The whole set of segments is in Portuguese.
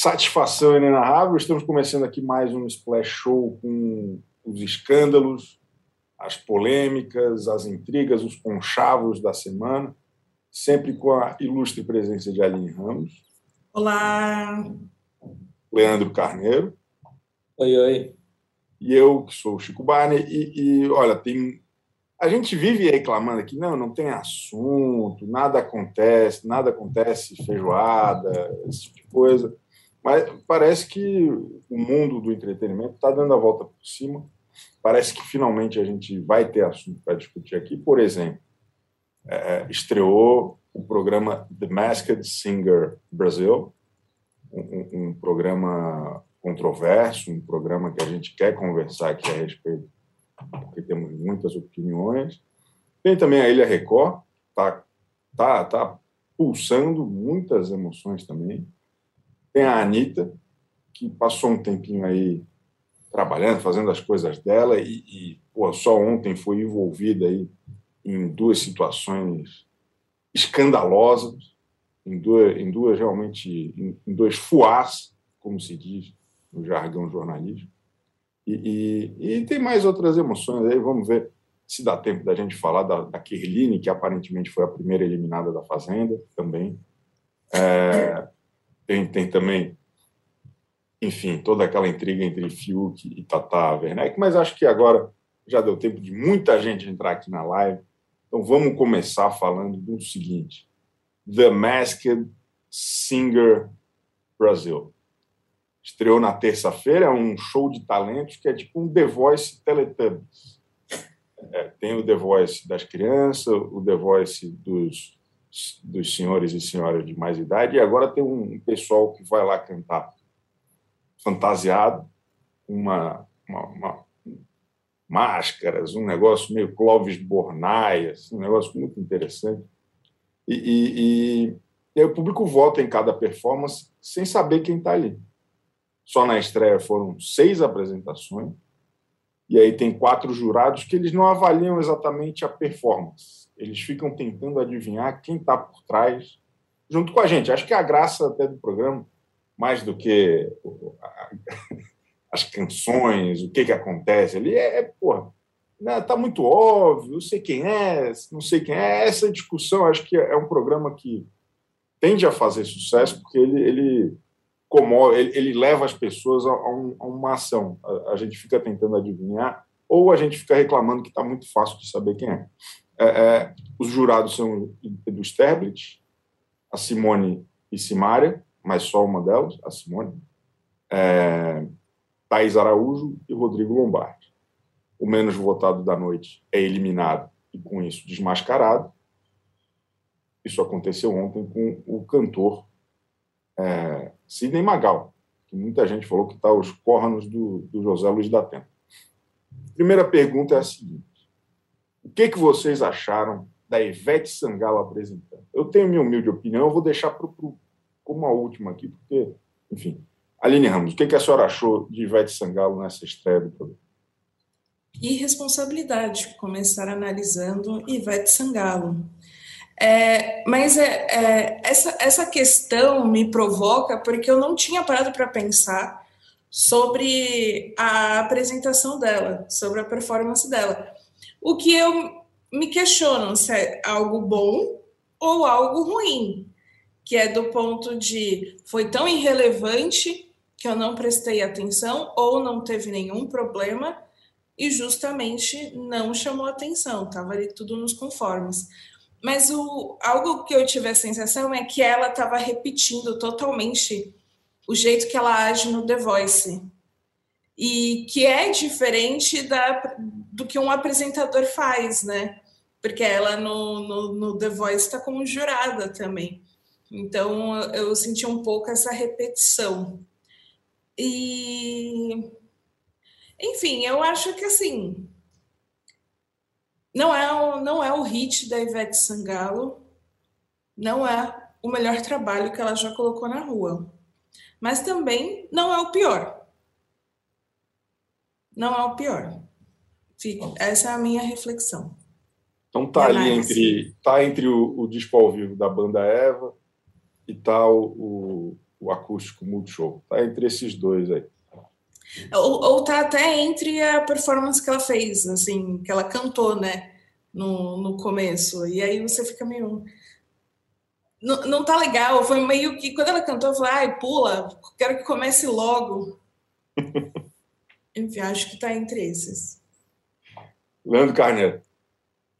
satisfação inenarrável. Estamos começando aqui mais um Splash Show com os escândalos, as polêmicas, as intrigas, os conchavos da semana, sempre com a ilustre presença de Aline Ramos. Olá! Leandro Carneiro. Oi, oi. E eu, que sou o Chico Barney. E, e olha, tem a gente vive reclamando aqui, não, não tem assunto, nada acontece, nada acontece, feijoada, esse tipo de coisa. Mas parece que o mundo do entretenimento está dando a volta por cima. Parece que finalmente a gente vai ter assunto para discutir aqui. Por exemplo, é, estreou o programa The Masked Singer Brasil, um, um programa controverso, um programa que a gente quer conversar aqui a respeito porque temos muitas opiniões. Tem também a Ilha Record, tá, tá, tá pulsando muitas emoções também. Tem a Anitta, que passou um tempinho aí trabalhando, fazendo as coisas dela e, e pô, só ontem foi envolvida aí em duas situações escandalosas, em duas, em duas realmente, em, em dois fuás, como se diz no jargão jornalístico. E, e, e, tem mais outras emoções aí, vamos ver se dá tempo da gente falar da, da Kirline, que aparentemente foi a primeira eliminada da Fazenda também. É, tem, tem também, enfim, toda aquela intriga entre Fiuk e Tata Werneck, mas acho que agora já deu tempo de muita gente entrar aqui na live. Então vamos começar falando do seguinte: The Masked Singer Brasil. Estreou na terça-feira, é um show de talentos que é tipo um The Voice Teletubbies. É, tem o The Voice das crianças, o The Voice dos, dos senhores e senhoras de mais idade, e agora tem um pessoal que vai lá cantar fantasiado, uma, uma, uma máscaras, um negócio meio Clóvis Bornai, assim, um negócio muito interessante. E, e, e, e o público vota em cada performance sem saber quem está ali. Só na estreia foram seis apresentações. E aí tem quatro jurados que eles não avaliam exatamente a performance. Eles ficam tentando adivinhar quem está por trás, junto com a gente. Acho que a graça até do programa, mais do que as canções, o que, que acontece ali, é, é porra, né, tá muito óbvio, eu sei quem é, não sei quem é. Essa discussão, acho que é um programa que tende a fazer sucesso, porque ele, ele como ele, ele leva as pessoas a, a, um, a uma ação. A, a, gente fica tentando adivinhar ou a gente fica reclamando que está muito fácil de saber quem é. é, é os jurados são do Sterblit, a Simone e Simária, mas só uma delas, a Simone, é, Thaís Araújo e Rodrigo Lombardi. O menos votado da noite é eliminado e, com isso, desmascarado. Isso aconteceu ontem com o cantor é, Sidney Magal, que muita gente falou que está os cornos do, do José Luiz da Atena. Primeira pergunta é a seguinte: o que, que vocês acharam da Ivete Sangalo apresentando? Eu tenho minha humilde opinião, eu vou deixar para como a última aqui, porque, enfim. Aline Ramos, o que, que a senhora achou de Ivete Sangalo nessa estreia do programa? Irresponsabilidade começar analisando Ivete Sangalo. É, mas é, é, essa, essa questão me provoca porque eu não tinha parado para pensar sobre a apresentação dela, sobre a performance dela. O que eu me questiono se é algo bom ou algo ruim, que é do ponto de foi tão irrelevante que eu não prestei atenção ou não teve nenhum problema e justamente não chamou atenção, estava ali tudo nos conformes. Mas o, algo que eu tive a sensação é que ela estava repetindo totalmente o jeito que ela age no The Voice. E que é diferente da, do que um apresentador faz, né? Porque ela no, no, no The Voice está como jurada também. Então eu senti um pouco essa repetição. E. Enfim, eu acho que assim não é, o, não é o hit da Ivete Sangalo, não é o melhor trabalho que ela já colocou na rua. Mas também não é o pior. Não é o pior. Essa é a minha reflexão. Então tá ali entre tá entre o, o disco ao vivo da banda Eva e tá o, o o acústico Multishow. Está entre esses dois aí. Ou, ou tá até entre a performance que ela fez, assim, que ela cantou, né? No, no começo. E aí você fica meio. Não, não tá legal. Foi meio que. Quando ela cantou, eu falei, ai, pula, quero que comece logo. Enfim, acho que tá entre esses. Leandro Carneiro.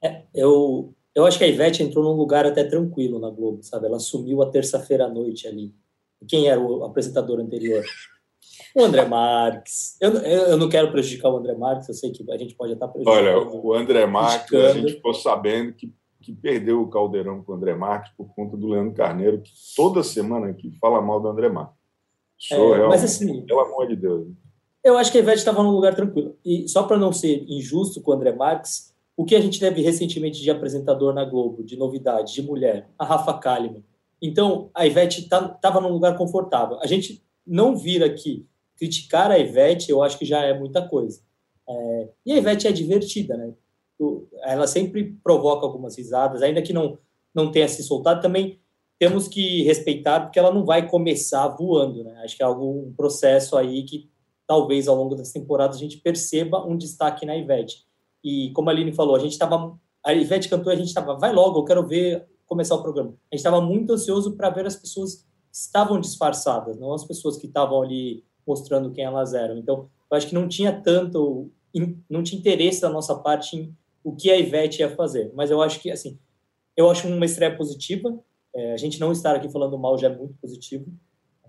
É, eu, eu acho que a Ivete entrou num lugar até tranquilo na Globo, sabe? Ela assumiu a terça-feira à noite ali. Quem era o apresentador anterior? O André Marques. Eu, eu não quero prejudicar o André Marques, eu sei que a gente pode estar prejudicando. Olha, o André Marques, a gente ficou sabendo que, que perdeu o caldeirão com o André Marques por conta do Leandro Carneiro, que toda semana aqui fala mal do André Marques. Sou é, mas assim, pelo amor de Deus. Eu acho que a Ivete estava num lugar tranquilo. E só para não ser injusto com o André Marques, o que a gente teve recentemente de apresentador na Globo, de novidade, de mulher? A Rafa Kalimann. Então, a Ivete estava tá, num lugar confortável. A gente não vir aqui criticar a Ivete, eu acho que já é muita coisa. É, e a Ivete é divertida, né? Ela sempre provoca algumas risadas, ainda que não, não tenha se soltado, também temos que respeitar, porque ela não vai começar voando, né? Acho que é algo, um processo aí que talvez ao longo das temporadas a gente perceba um destaque na Ivete. E como a Aline falou, a gente estava. A Ivete cantou, a gente estava, vai logo, eu quero ver começar o programa. A gente estava muito ansioso para ver as pessoas que estavam disfarçadas, não as pessoas que estavam ali mostrando quem elas eram. Então, eu acho que não tinha tanto, não tinha interesse da nossa parte em o que a Ivete ia fazer. Mas eu acho que, assim, eu acho uma estreia positiva. É, a gente não estar aqui falando mal já é muito positivo.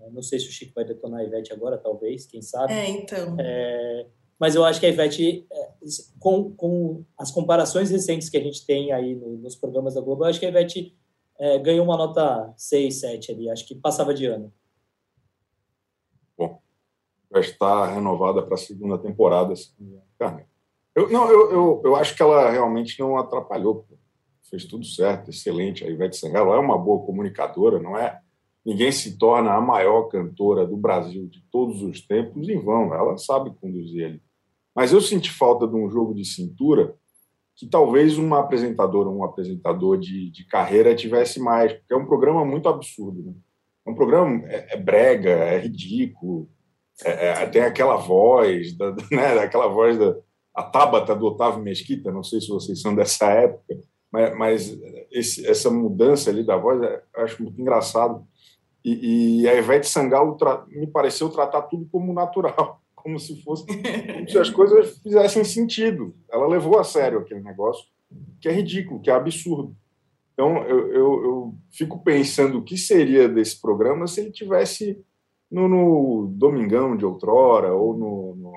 É, não sei se o Chico vai detonar a Ivete agora, talvez, quem sabe. É, então. É, mas eu acho que a Ivete, é, com, com as comparações recentes que a gente tem aí no, nos programas da Globo, eu acho que a Ivete é, ganhou uma nota 6, 7 ali, acho que passava de ano. Já está renovada para a segunda temporada. Eu, não, eu, eu, eu acho que ela realmente não atrapalhou. Pô. Fez tudo certo, excelente. A Ivete Sangalo é uma boa comunicadora, não é? Ninguém se torna a maior cantora do Brasil de todos os tempos em vão. Ela sabe conduzir ali. Mas eu senti falta de um jogo de cintura que talvez uma apresentadora, um apresentador de, de carreira tivesse mais, porque é um programa muito absurdo. Né? É um programa é, é brega, é ridículo, é, é, tem aquela voz, da, né, aquela voz da a Tabata do Otávio Mesquita, não sei se vocês são dessa época, mas, mas esse, essa mudança ali da voz é, eu acho muito engraçado. E, e a Ivete Sangalo me pareceu tratar tudo como natural como se fosse como se as coisas fizessem sentido. Ela levou a sério aquele negócio, que é ridículo, que é absurdo. Então eu, eu, eu fico pensando o que seria desse programa se ele tivesse no, no Domingão de outrora ou no, no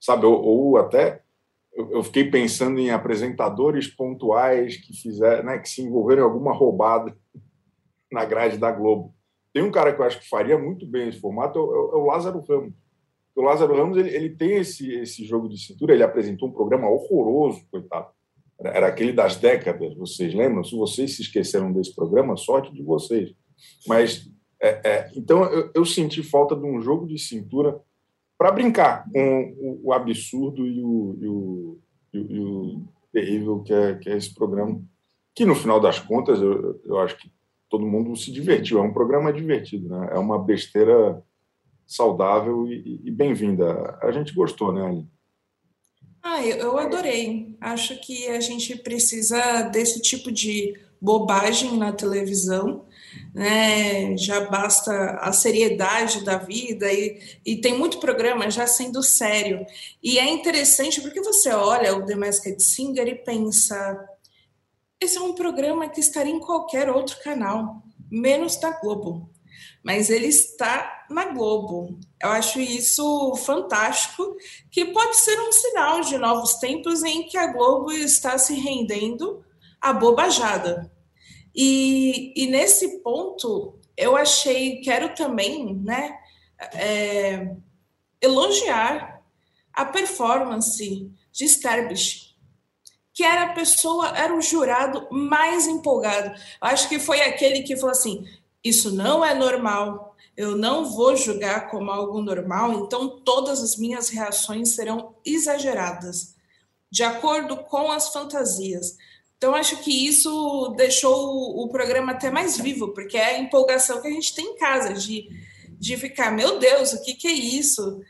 sabe ou, ou até eu, fiquei pensando em apresentadores pontuais que fizeram, né, que se envolveram em alguma roubada na grade da Globo. Tem um cara que eu acho que faria muito bem esse formato, é o, é o Lázaro Ramos o Lázaro Ramos ele, ele tem esse, esse jogo de cintura, ele apresentou um programa horroroso, coitado. Era, era aquele das décadas, vocês lembram? Se vocês se esqueceram desse programa, sorte de vocês. Mas, é, é, então, eu, eu, senti falta de um jogo de cintura para brincar com o, o absurdo e o, e o, e o, terrível que é, que é, esse programa, que no final das contas eu, eu acho que todo mundo se divertiu. É um programa divertido, né? É uma besteira saudável e, e bem-vinda. A gente gostou, né, Aline? Ah, eu adorei. Acho que a gente precisa desse tipo de bobagem na televisão, né? Já basta a seriedade da vida e, e tem muito programa já sendo sério. E é interessante porque você olha o The Masked Singer e pensa: esse é um programa que estaria em qualquer outro canal, menos da Globo mas ele está na Globo. Eu acho isso fantástico, que pode ser um sinal de novos tempos em que a Globo está se rendendo à bobajada. E, e nesse ponto, eu achei, quero também, né, é, elogiar a performance de Sterbich, que era a pessoa, era o jurado mais empolgado. Acho que foi aquele que falou assim: isso não é normal. Eu não vou julgar como algo normal, então todas as minhas reações serão exageradas, de acordo com as fantasias. Então, acho que isso deixou o programa até mais vivo, porque é a empolgação que a gente tem em casa, de de ficar, meu Deus, o que, que é isso?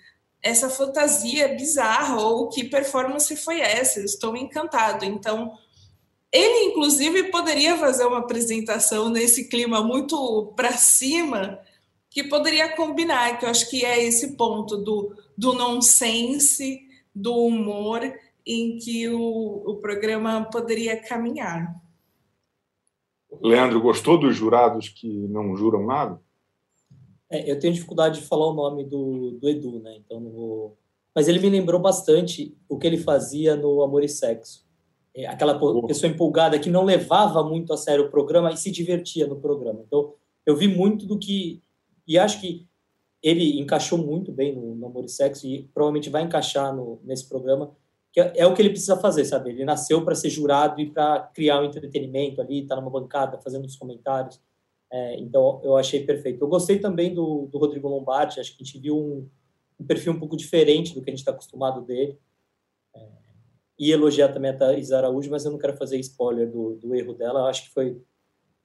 Essa fantasia bizarra, ou que performance foi essa? estou encantado. Então, ele, inclusive, poderia fazer uma apresentação nesse clima muito para cima, que poderia combinar, que eu acho que é esse ponto do, do nonsense, do humor, em que o, o programa poderia caminhar. Leandro, gostou dos jurados que não juram nada? É, eu tenho dificuldade de falar o nome do, do Edu, né? Então não vou. Mas ele me lembrou bastante o que ele fazia no Amor e Sexo. É, aquela pessoa empolgada que não levava muito a sério o programa e se divertia no programa. Então eu vi muito do que. E acho que ele encaixou muito bem no, no Amor e Sexo e provavelmente vai encaixar no, nesse programa que é, é o que ele precisa fazer, sabe? Ele nasceu para ser jurado e para criar um entretenimento ali, estar tá numa bancada fazendo os comentários. É, então, eu achei perfeito. Eu gostei também do, do Rodrigo Lombardi, acho que a gente viu um, um perfil um pouco diferente do que a gente está acostumado dele. É, e elogiar também a Thais Araújo, mas eu não quero fazer spoiler do, do erro dela. Eu acho que foi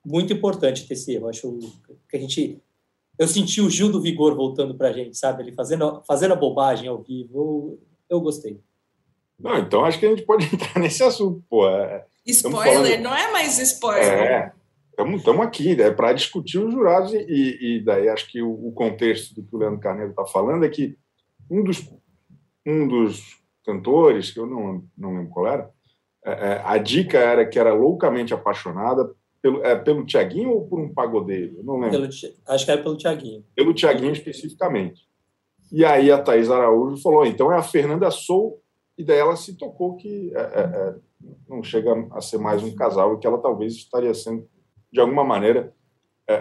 muito importante ter esse erro. Eu acho que a gente. Eu senti o Gil do Vigor voltando para a gente, sabe? Ele fazendo, fazendo a bobagem ao vivo. Eu, eu gostei. Não, então acho que a gente pode entrar nesse assunto, pô. É, spoiler, falando... não é mais spoiler. É, estamos aqui, é né, para discutir os jurados, e, e, daí acho que o, o, contexto do que o Leandro Carneiro está falando é que um dos, um dos cantores, que eu não, não lembro qual era, é, é, a dica era que era loucamente apaixonada pelo, é, pelo Tiaguinho ou por um pagodeiro? Eu não lembro. Pelo, acho que era pelo Tiaguinho. Pelo Tiaguinho especificamente. E aí a Thaís Araújo falou: então é a Fernanda Sou e daí ela se tocou que é, é, é, não chega a ser mais um casal e que ela talvez estaria sendo, de alguma maneira, é,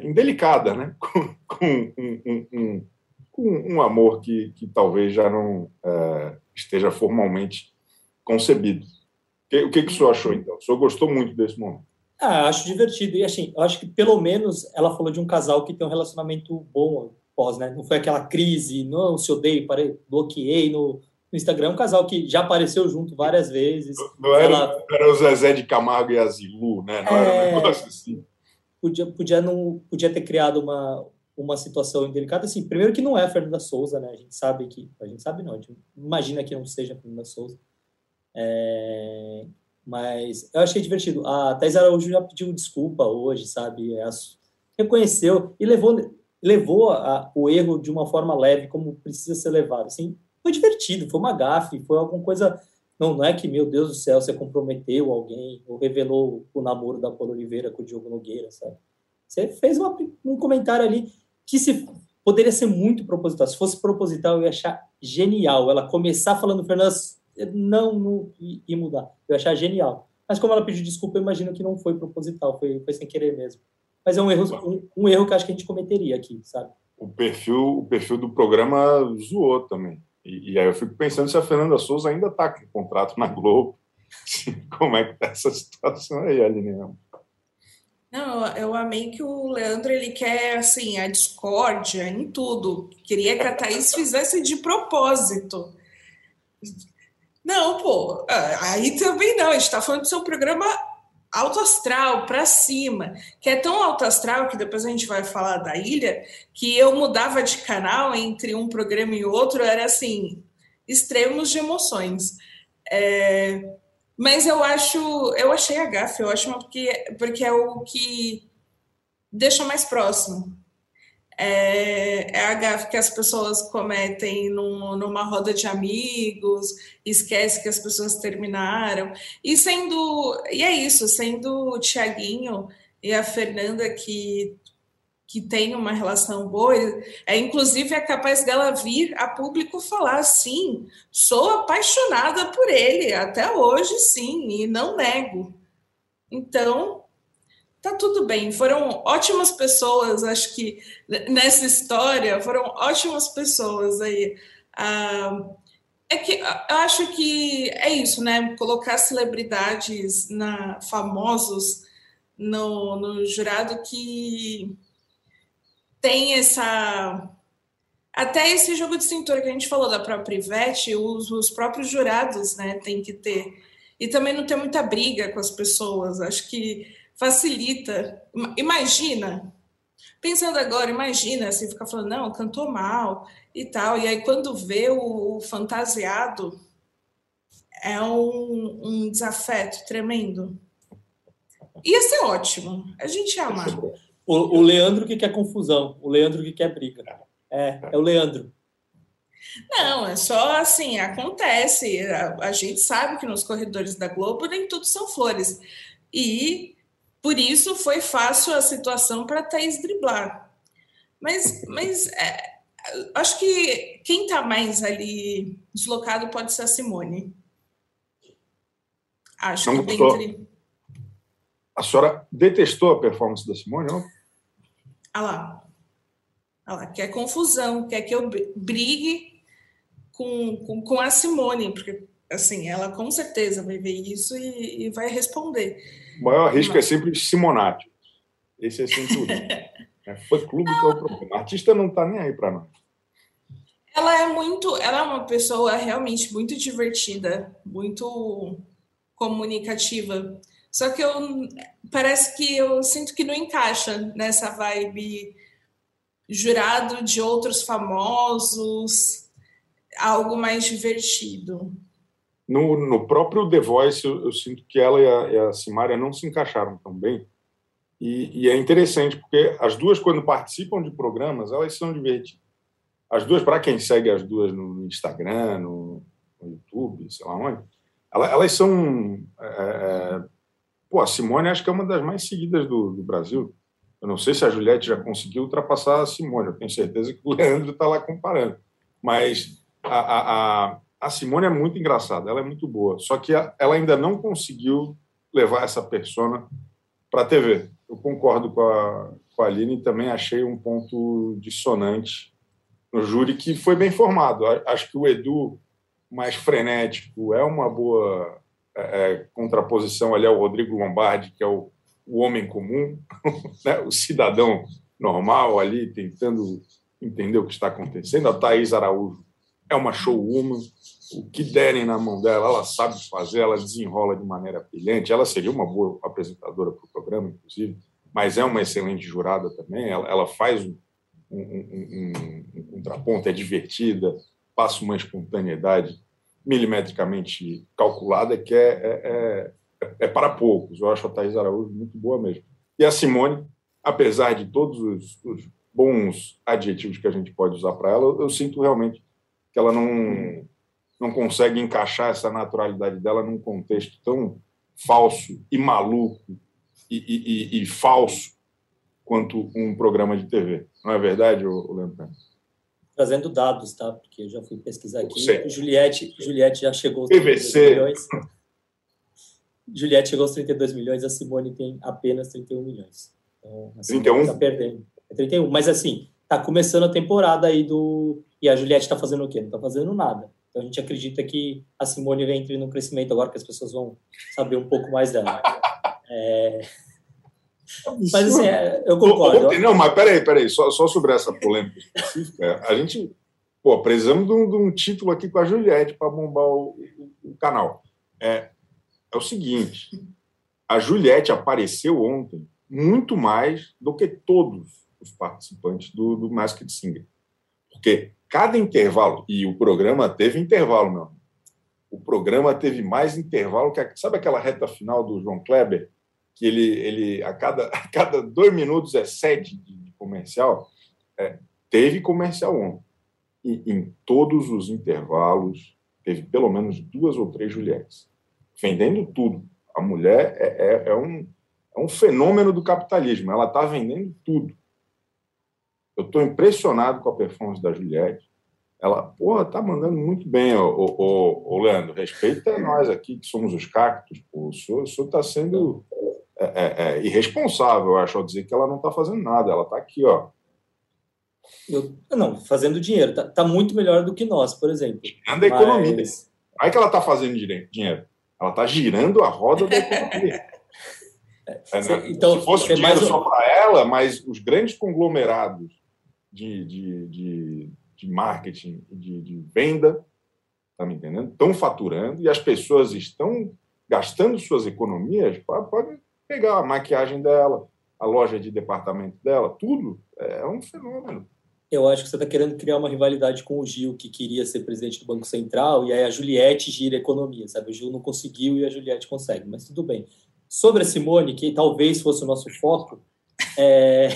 é indelicada, né? com, com um, um, um, um amor que, que talvez já não esteja formalmente concebido. O que, que o senhor achou, então? O senhor gostou muito desse momento? Ah, acho divertido. E assim, acho que pelo menos ela falou de um casal que tem um relacionamento bom pós, né? Não foi aquela crise, não se odeio, parei, bloqueei no, no Instagram, um casal que já apareceu junto várias vezes. Não era, ela... era o Zezé de Camargo e a Zilu, né? Não é... era um é. negócio assim. Podia, podia, não, podia ter criado uma, uma situação indelicada. Assim, primeiro que não é a Fernanda Souza, né? A gente sabe que... A gente sabe não, a gente imagina que não seja a Fernanda Souza. É, mas eu achei divertido. A Thais Araújo já pediu desculpa hoje, sabe? É, reconheceu e levou, levou a, o erro de uma forma leve, como precisa ser levado. Assim, foi divertido, foi uma gafe, foi alguma coisa. Não, não é que, meu Deus do céu, você comprometeu alguém ou revelou o namoro da Paula Oliveira com o Diogo Nogueira, sabe? Você fez uma, um comentário ali que se poderia ser muito proposital. Se fosse proposital, eu ia achar genial. Ela começar falando, Fernanda, não, não ia mudar. Eu ia achar genial. Mas como ela pediu desculpa, eu imagino que não foi proposital, foi, foi sem querer mesmo. Mas é um erro, um, um erro que acho que a gente cometeria aqui, sabe? O perfil, o perfil do programa zoou também. E, e, aí eu fico pensando se a Fernanda Souza ainda está com contrato na Globo. Como é que está essa situação aí, Aline? Não, eu amei que o Leandro ele quer assim a discórdia em tudo. Queria que a Thaís fizesse de propósito. Não, pô, aí também não. A gente está falando do seu programa alto astral, para cima, que é tão alto astral que depois a gente vai falar da ilha, que eu mudava de canal entre um programa e outro, era assim, extremos de emoções. É, mas eu acho, eu achei a gafe, eu acho porque, porque é o que deixa mais próximo é, é a gafe que as pessoas cometem num, numa roda de amigos, esquece que as pessoas terminaram. E sendo. E é isso, sendo o Tiaguinho e a Fernanda que que tem uma relação boa, é inclusive é capaz dela vir a público falar sim, sou apaixonada por ele até hoje, sim, e não nego. Então, tá tudo bem. Foram ótimas pessoas, acho que nessa história foram ótimas pessoas aí. Ah, é que eu acho que é isso, né? Colocar celebridades na famosos no, no jurado que tem essa até esse jogo de cintura que a gente falou da própria Ivete, os, os próprios jurados, né, tem que ter. E também não ter muita briga com as pessoas. Acho que facilita. Imagina Pensando agora, imagina, assim, ficar falando, não, cantou mal e tal. E aí, quando vê o, o fantasiado, é um, um desafeto tremendo. Ia ser ótimo. A gente ia amar. O, o Leandro que quer confusão, o Leandro que quer briga. É, é o Leandro. Não, é só assim, acontece. A, a, gente sabe que nos corredores da Globo nem tudo são flores. E por isso foi fácil a situação para Thaís driblar. Mas, mas é, acho que quem está mais ali deslocado pode ser a Simone. Acho não que dentre... A senhora detestou a performance da Simone, não? Ah lá. Ah lá, quer confusão, quer que eu brigue com, com, com a Simone, porque assim, ela com certeza vai ver isso e, e vai responder. O maior risco Mas... é sempre Simonati. Esse é sempre o é, Foi clube que é o problema. A artista não está nem aí para nós. Ela é muito, ela é uma pessoa realmente muito divertida, muito comunicativa. Só que eu parece que eu sinto que não encaixa nessa vibe jurado de outros famosos, algo mais divertido. No, no próprio The Voice, eu, eu sinto que ela e a, e a Simária não se encaixaram tão bem. E, e, é interessante, porque as duas, quando participam de programas, elas são divertidas. As duas, para quem segue as duas no Instagram, no, no YouTube, sei lá onde, elas, elas são. É, é, pô, a Simone acho que é uma das mais seguidas do, do, Brasil. Eu não sei se a Juliette já conseguiu ultrapassar a Simone, eu tenho certeza que o Leandro está lá comparando. Mas a, a, a, Simone é muito engraçada, ela é muito boa. Só que a, ela ainda não conseguiu levar essa persona para a TV. Eu concordo com a, com a Aline também achei um ponto dissonante no júri que foi bem formado. Acho que o Edu mais frenético, é uma boa é, é, contraposição ali ao Rodrigo Lombardi, que é o, o homem comum, né? o cidadão normal ali tentando entender o que está acontecendo. A Thaís Araújo é uma showwoman, o que derem na mão dela, ela sabe fazer, ela desenrola de maneira brilhante. Ela seria uma boa apresentadora para o programa, inclusive, mas é uma excelente jurada também. Ela, ela faz um, um, um, um, contraponto, é divertida, passa uma espontaneidade milimetricamente calculada que é, é, é, é, para poucos. Eu acho a Thais Araújo muito boa mesmo. E a Simone, apesar de todos os, os bons adjetivos que a gente pode usar para ela, eu, eu, sinto realmente que ela não, não consegue encaixar essa naturalidade dela num contexto tão falso e maluco e, e, e, falso quanto um programa de TV. Não é verdade, Leandro? trazendo dados, tá? Porque eu já fui pesquisar aqui. Juliette, Juliette já chegou aos 32 milhões. Juliette chegou aos 32 milhões, a Simone tem apenas 31 milhões. Então, a 31? Está perdendo. É 31. Mas assim, tá começando a temporada aí do. E a Juliette está fazendo o quê? Não está fazendo nada. Então a gente acredita que a Simone entre no crescimento agora que as pessoas vão saber um pouco mais dela. É... Mas assim, é, eu concordo. Ontem, não, mas peraí, peraí, só, só sobre essa polêmica específica, a gente, pô, precisamos de um, de um título aqui com a Juliette para bombar o, o, o, canal. É, é o seguinte, a Juliette apareceu ontem muito mais do que todos os participantes do, do Masked Singer. Porque cada intervalo, e o programa teve intervalo, meu o programa teve mais intervalo que. A, sabe aquela reta final do João Kleber? que ele, ele a, cada, a cada dois minutos é sete de, comercial, é, teve comercial ontem. E em todos os intervalos teve pelo menos duas ou três Juliettes, vendendo tudo. A mulher é, é, é um, é um fenômeno do capitalismo, ela está vendendo tudo. Eu estou impressionado com a performance da Juliette. Ela, porra, tá mandando muito bem, ô, ô, ô, Leandro. Respeita nós aqui, que somos os cactos. Pô. O senhor está sendo é, é, é, irresponsável, eu acho, ao dizer que ela não está fazendo nada. Ela está aqui, ó. Eu, não, fazendo dinheiro. Está tá muito melhor do que nós, por exemplo. Girando a economia. Não é que ela está fazendo dinheiro. Ela está girando a roda da economia. É, né? então, Se fosse dinheiro mais... só para ela, mas os grandes conglomerados de, de, de, de marketing de, de venda, tá me entendendo? Estão faturando e as pessoas estão gastando suas economias, pode pegar a maquiagem dela, a loja de departamento dela, tudo é um fenômeno. Eu acho que você está querendo criar uma rivalidade com o Gil, que queria ser presidente do Banco Central, e aí a Juliette gira a economia, sabe? O Gil não conseguiu e a Juliette consegue, mas tudo bem. Sobre a Simone, que talvez fosse o nosso foco, é...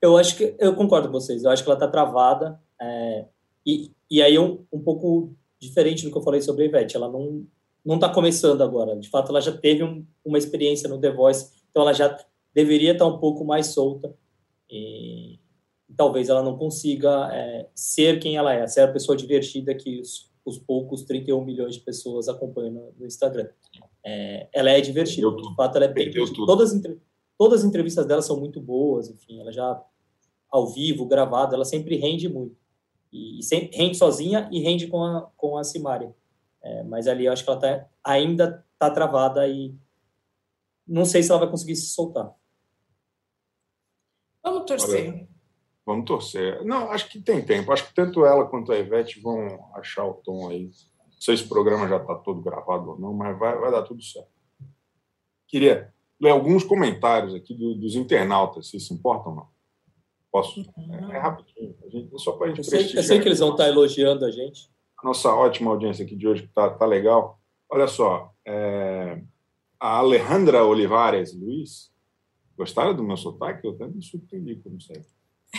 eu acho que eu concordo com vocês. Eu acho que ela está travada é... e, e aí um, um pouco diferente do que eu falei sobre a Ivete. Ela não não está começando agora. De fato, ela já teve um, uma experiência no The Voice, então ela já deveria estar tá um pouco mais solta. E, talvez ela não consiga é, ser quem ela é, ser a pessoa divertida que os, os poucos 31 milhões de pessoas acompanham no, no Instagram. É, ela é divertida, de fato, ela é bem. Todas, todas as entrevistas dela são muito boas, enfim, ela já ao vivo, gravada, ela sempre rende muito. E, e sempre, rende sozinha e rende com a, com a Simária. É, mas ali eu acho que ela tá, ainda está travada e não sei se ela vai conseguir se soltar. Vamos torcer. Olha, vamos torcer. Não, acho que tem tempo. Acho que tanto ela quanto a Ivete vão achar o tom aí. Não sei se o programa já está todo gravado ou não, mas vai, vai dar tudo certo. Queria ler alguns comentários aqui do, dos internautas, se se importam ou não. Posso? Uhum. É, é rapidinho. Gente, só para a gente eu sei, eu sei que eles vão estar tá elogiando a gente. Nossa ótima audiência aqui de hoje, que está tá legal. Olha só, é, a Alejandra Olivares Luiz, gostaram do meu sotaque? Eu até me surpreendi, como sempre.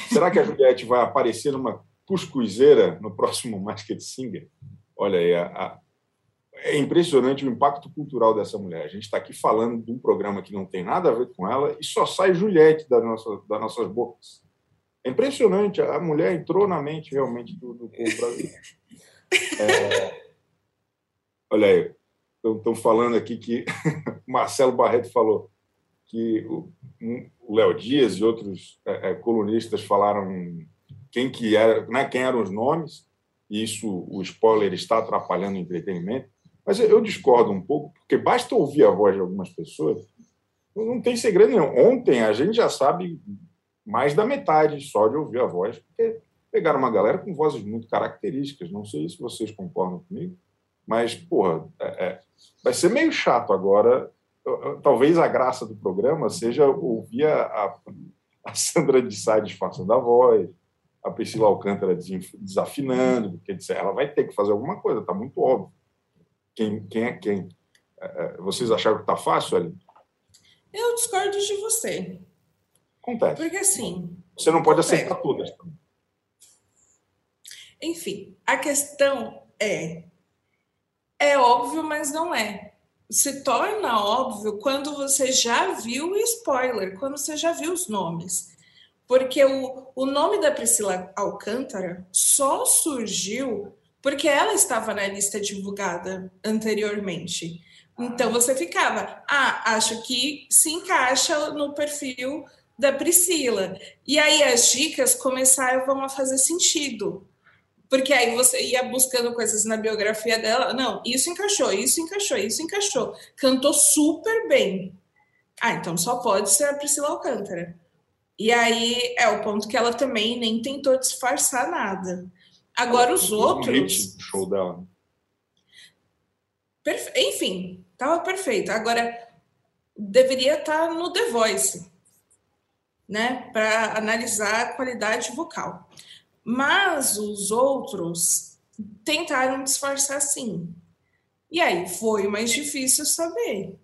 Será que a Juliette vai aparecer numa cuscuzeira no próximo Masked Singer? Olha aí, a, a, é impressionante o impacto cultural dessa mulher. A gente está aqui falando de um programa que não tem nada a ver com ela e só sai Juliette das nossas, das nossas bocas. É impressionante, a mulher entrou na mente realmente do, do povo brasileiro. É, olha aí, estão falando aqui que Marcelo Barreto falou que o Léo Dias e outros é, é, colunistas falaram quem que era, né, quem eram os nomes, e isso o spoiler está atrapalhando o entretenimento. Mas eu discordo um pouco, porque basta ouvir a voz de algumas pessoas, não tem segredo nenhum. Ontem a gente já sabe mais da metade só de ouvir a voz, porque pegaram uma galera com vozes muito características. Não sei se vocês concordam comigo, mas, porra, é, é, vai ser meio chato agora. Talvez a graça do programa seja ouvir a, a Sandra de Sá disfarçando a voz, a Priscila Alcântara desafinando, porque ela vai ter que fazer alguma coisa, está muito óbvio. Quem, quem é quem? É, é, vocês acharam que está fácil, ali? Eu discordo de você. Acontece. Porque assim. Você não pode aceitar todas também. Enfim, a questão é: é óbvio, mas não é. Se torna óbvio quando você já viu o spoiler, quando você já viu os nomes. Porque o, o nome da Priscila Alcântara só surgiu porque ela estava na lista divulgada anteriormente. Então você ficava, ah, acho que se encaixa no perfil da Priscila. E aí as dicas começaram a fazer sentido. Porque aí você ia buscando coisas na biografia dela. Não, isso encaixou, isso encaixou, isso encaixou. Cantou super bem. Ah, então só pode ser a Priscila Alcântara. E aí é o ponto que ela também nem tentou disfarçar nada. Agora os outros. show dela. Perfe... Enfim, tava perfeito. Agora deveria estar no The Voice, né, para analisar a qualidade vocal. Mas os outros tentaram disfarçar sim. E aí foi mais difícil saber.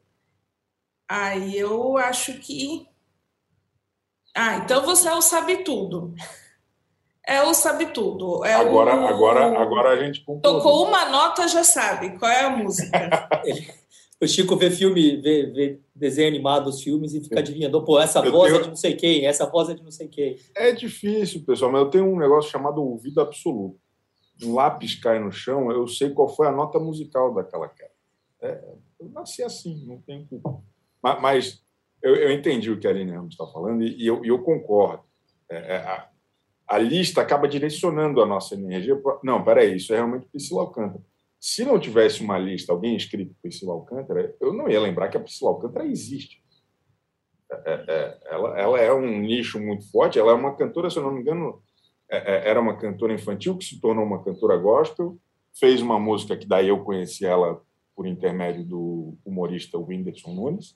Aí eu acho que. Ah, então você é o sabe tudo. É o sabe tudo. É agora, o... agora, agora a gente concluiu. Tocou uma nota, já sabe qual é a música. o Chico vê filme, vê, vê desenho animado, os filmes e fica adivinhando. Pô, essa eu voz tenho... é de não sei quem, essa voz é de não sei quem. É difícil, pessoal, mas eu tenho um negócio chamado ouvido absoluto. Um lápis cai no chão, eu sei qual foi a nota musical daquela cara. É, eu nasci assim, não tem culpa. Mas, mas eu, eu, entendi o que a Aline Ramos está falando e, e, eu, eu, concordo. É, é, a, a, lista acaba direcionando a nossa energia. Pra... Não, peraí, isso é realmente Priscila Alcântara se não tivesse uma lista, alguém escrito Priscila Alcântara, eu não ia lembrar que a Priscila Alcântara existe. É, é, é, ela, ela, é um nicho muito forte, ela é uma cantora, se eu não me engano, é, é, era uma cantora infantil que se tornou uma cantora gospel, fez uma música que daí eu conheci ela por intermédio do humorista Whindersson Nunes,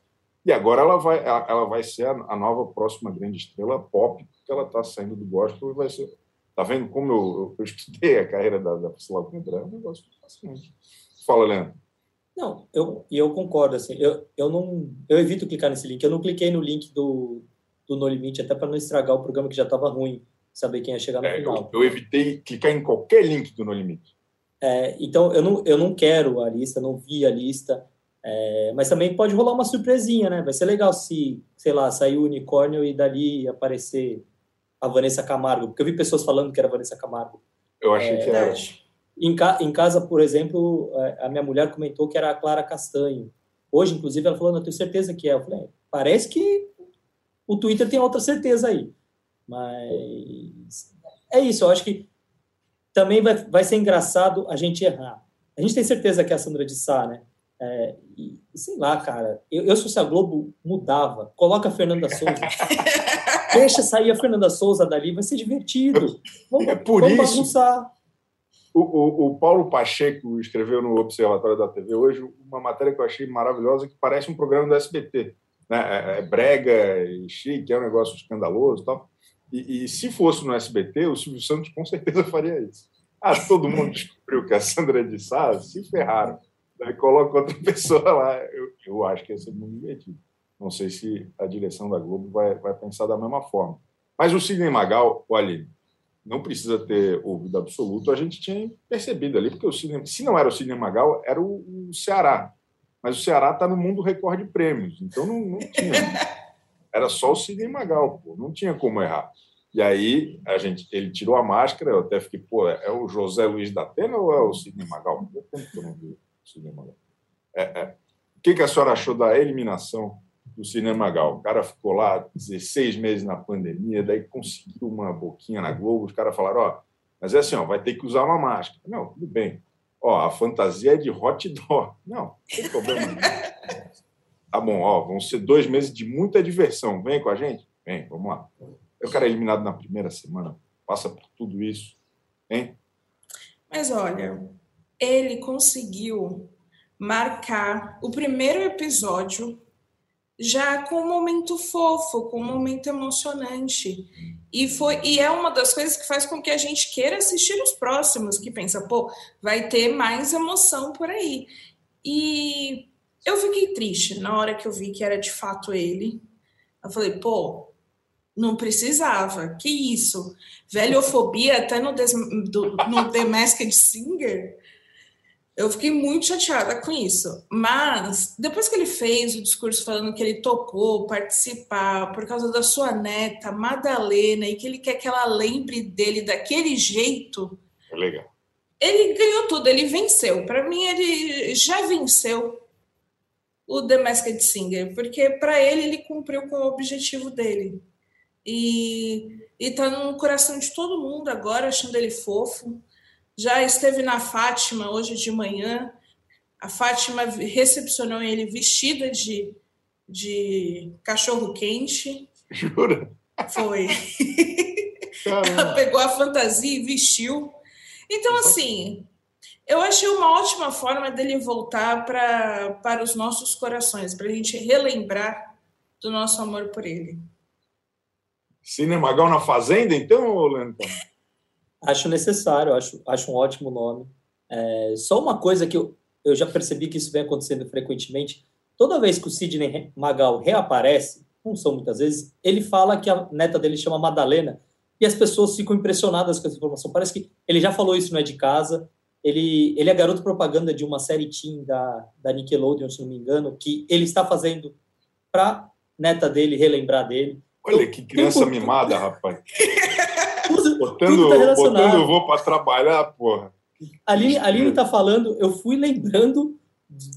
E agora ela vai, ela vai ser a, nova próxima grande estrela pop, porque ela está saindo do gospel e vai ser. Tá vendo como eu, eu estudei a carreira da, da Priscila Alcântara? É um negócio fascinante. Fala, Leandro. Não, eu, e eu concordo, assim, eu, eu não, eu evito clicar nesse link, eu não cliquei no link do, do No Limite, até para não estragar o programa que já estava ruim, saber quem ia chegar no é, final. Eu, eu, evitei clicar em qualquer link do No Limite. É, então, eu não, eu não quero a lista, não vi a lista, é, mas também pode rolar uma surpresinha, né? Vai ser legal se, sei lá, sair o unicórnio e dali aparecer a Vanessa Camargo, porque eu vi pessoas falando que era Vanessa Camargo. Eu achei é, que era. Em, ca, em casa, por exemplo, é, a minha mulher comentou que era a Clara Castanho. Hoje, inclusive, ela falou, não, tenho certeza que é. Eu falei, é, parece que o Twitter tem outra certeza aí. Mas é isso, eu acho que também vai, vai ser engraçado a gente errar. A gente tem certeza que é a Sandra de Sá, né? É, e, sei lá, cara, eu, eu se fosse a Globo, mudava. Coloca a Fernanda Souza. Deixa sair a Fernanda Souza dali, vai ser divertido. Vamos, é por vamos isso. bagunçar. O, o, o, Paulo Pacheco escreveu no Observatório da TV hoje uma matéria que eu achei maravilhosa, que parece um programa do SBT. Né? É, é brega e chique, é um negócio escandaloso e tal. E, e, se fosse no SBT, o Silvio Santos com certeza faria isso. Ah, todo mundo descobriu que a Sandra de Sá se ferraram. Daí coloca outra pessoa lá. Eu, eu acho que ia ser muito divertido. Não sei se a direção da Globo vai, vai pensar da mesma forma. Mas o Sidney Magal, olha, não precisa ter ouvido absoluto, a gente tinha percebido ali, porque o Sidney, se não era o Sidney Magal, era o, o Ceará. Mas o Ceará está no mundo recorde de prêmios, então não, não tinha. Era só o Sidney Magal, pô, não tinha como errar. E aí a gente, ele tirou a máscara, eu até fiquei, pô, é o José Luiz da Atena ou é o Sidney Magal? Eu tempo que eu não vi o Sidney Magal. É, é. O que, que a senhora achou da eliminação do Cinema Gal. O cara ficou lá 16 meses na pandemia, daí conseguiu uma boquinha na Globo. Os caras falaram: ó, mas é assim, ó, vai ter que usar uma máscara. Não, tudo bem. Ó, a fantasia é de hot dog. Não, não tem problema. tá bom, ó, vão ser dois meses de muita diversão. Vem com a gente? Vem, vamos lá. O cara é eliminado na primeira semana, passa por tudo isso, hein? Mas olha, ele conseguiu marcar o primeiro episódio já com um momento fofo, com um momento emocionante. E foi e é uma das coisas que faz com que a gente queira assistir os próximos, que pensa, pô, vai ter mais emoção por aí. E eu fiquei triste na hora que eu vi que era de fato ele. Eu falei, pô, não precisava. Que isso? Velhofobia até no, des, do, no The Masked Singer eu fiquei muito chateada com isso. Mas, depois que ele fez o discurso falando que ele topou participar por causa da sua neta, Madalena, e que ele quer que ela lembre dele daquele jeito. É legal. Ele ganhou tudo, ele venceu. Para mim, ele já venceu o The Masked Singer, porque para ele, ele cumpriu com o objetivo dele. E, e tá no coração de todo mundo agora, achando ele fofo já esteve na Fátima hoje de manhã. A Fátima recepcionou ele vestida de, de cachorro quente. Jura? Foi. Ela pegou a fantasia e vestiu. Então, assim, eu achei uma ótima forma dele voltar pra, para os nossos corações, para a gente relembrar do nosso amor por ele. Cinemagal na Fazenda, então, Leandro? Acho necessário, acho, acho um ótimo nome. É, só uma coisa que eu, eu já percebi que isso vem acontecendo frequentemente. Toda vez que o Sidney Magal reaparece, não são muitas vezes, ele fala que a neta dele chama Madalena e as pessoas ficam impressionadas com essa informação. Parece que ele já falou isso, não é de casa. Ele, ele é garoto propaganda de uma série teen da, da Nickelodeon, se não me engano, que ele está fazendo para neta dele relembrar dele. Olha que criança mimada, rapaz. botando, tá botando eu vou para trabalhar, porra. Ali, ali ele tá falando, eu fui lembrando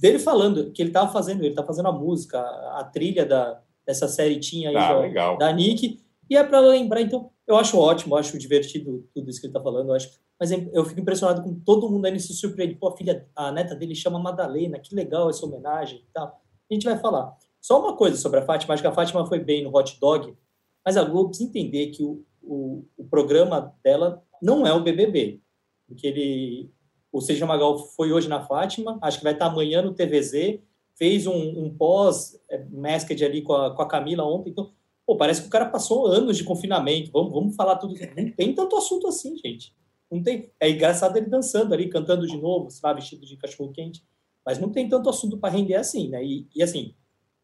dele falando que ele tava fazendo, ele tá fazendo a música, a trilha da, dessa série tinha aí ah, da, da Nick, e é para lembrar, então, eu acho ótimo, eu acho divertido tudo isso que ele tá falando, eu acho, mas eu fico impressionado com todo mundo aí se surpreende, pô, a filha, a neta dele chama Madalena, que legal essa homenagem e tal. A gente vai falar. Só uma coisa sobre a Fátima, acho que a Fátima foi bem no hot dog, mas a Globo precisa entender que o, o, o programa dela não é o BBB, porque ele, o Seja Magal foi hoje na Fátima, acho que vai estar amanhã no TVZ, fez um, um pós-masked ali com a, com a Camila ontem. Então, pô, parece que o cara passou anos de confinamento. Vamos, vamos falar tudo. Não tem tanto assunto assim, gente. Não tem. É engraçado ele dançando ali, cantando de novo, vestido de cachorro quente. Mas não tem tanto assunto para render assim, né? E, e assim,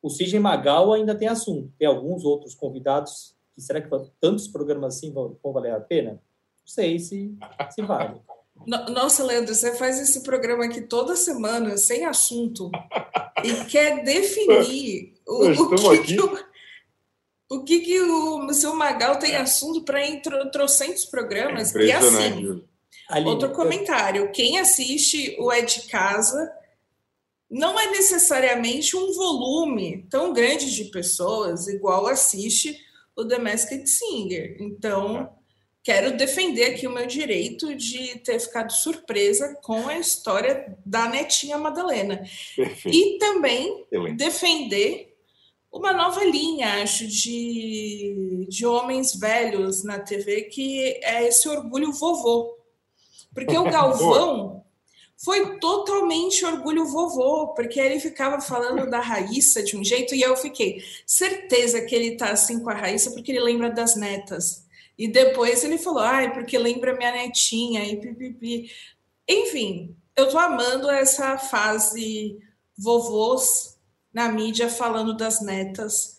o Sidney Magal ainda tem assunto. Tem alguns outros convidados que será que tantos programas assim vão, vão valer a pena? Não sei se, se vale. Nossa, Leandro, você faz esse programa aqui toda semana, sem assunto, e quer definir o, o que, que o, o que, que o seu Magal tem assunto para entre trocentos programas. É e assim, Aline, outro comentário: quem assiste o É de Casa não é necessariamente um volume tão grande de pessoas igual assiste o The Masked Singer. Então, quero defender aqui o meu direito de ter ficado surpresa com a história da netinha Madalena. Perfeito. E também defender uma nova linha, acho, de, de homens velhos na TV, que é esse orgulho vovô. Porque o Galvão foi totalmente orgulho vovô, porque ele ficava falando da Raíssa de um jeito e eu fiquei certeza que ele tá assim com a Raíssa porque ele lembra das netas. E depois ele falou, ai, porque lembra minha netinha e pipipi. Enfim, eu tô amando essa fase vovôs na mídia falando das netas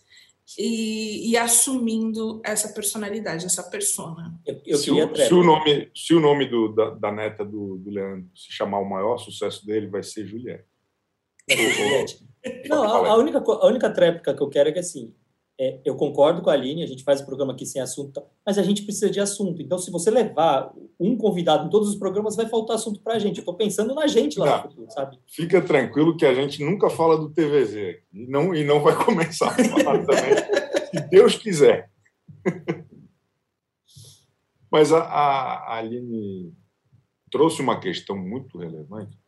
e, e, assumindo essa personalidade, essa persona. Eu, eu se, o, se, o, nome, se o nome do, da, da neta do, do, Leandro se chamar o maior sucesso dele, vai ser Juliette. Não, a, a, única, a única tréplica que eu quero é que assim, é, eu concordo com a Aline, a gente faz o programa aqui sem assunto, mas a gente precisa de assunto. Então, se você levar um convidado em todos os programas, vai faltar assunto para a gente. Eu estou pensando na gente lá no futuro, sabe? Fica tranquilo que a gente nunca fala do TVZ e não, e não vai começar a falar também, se Deus quiser. mas a, a, a Aline trouxe uma questão muito relevante,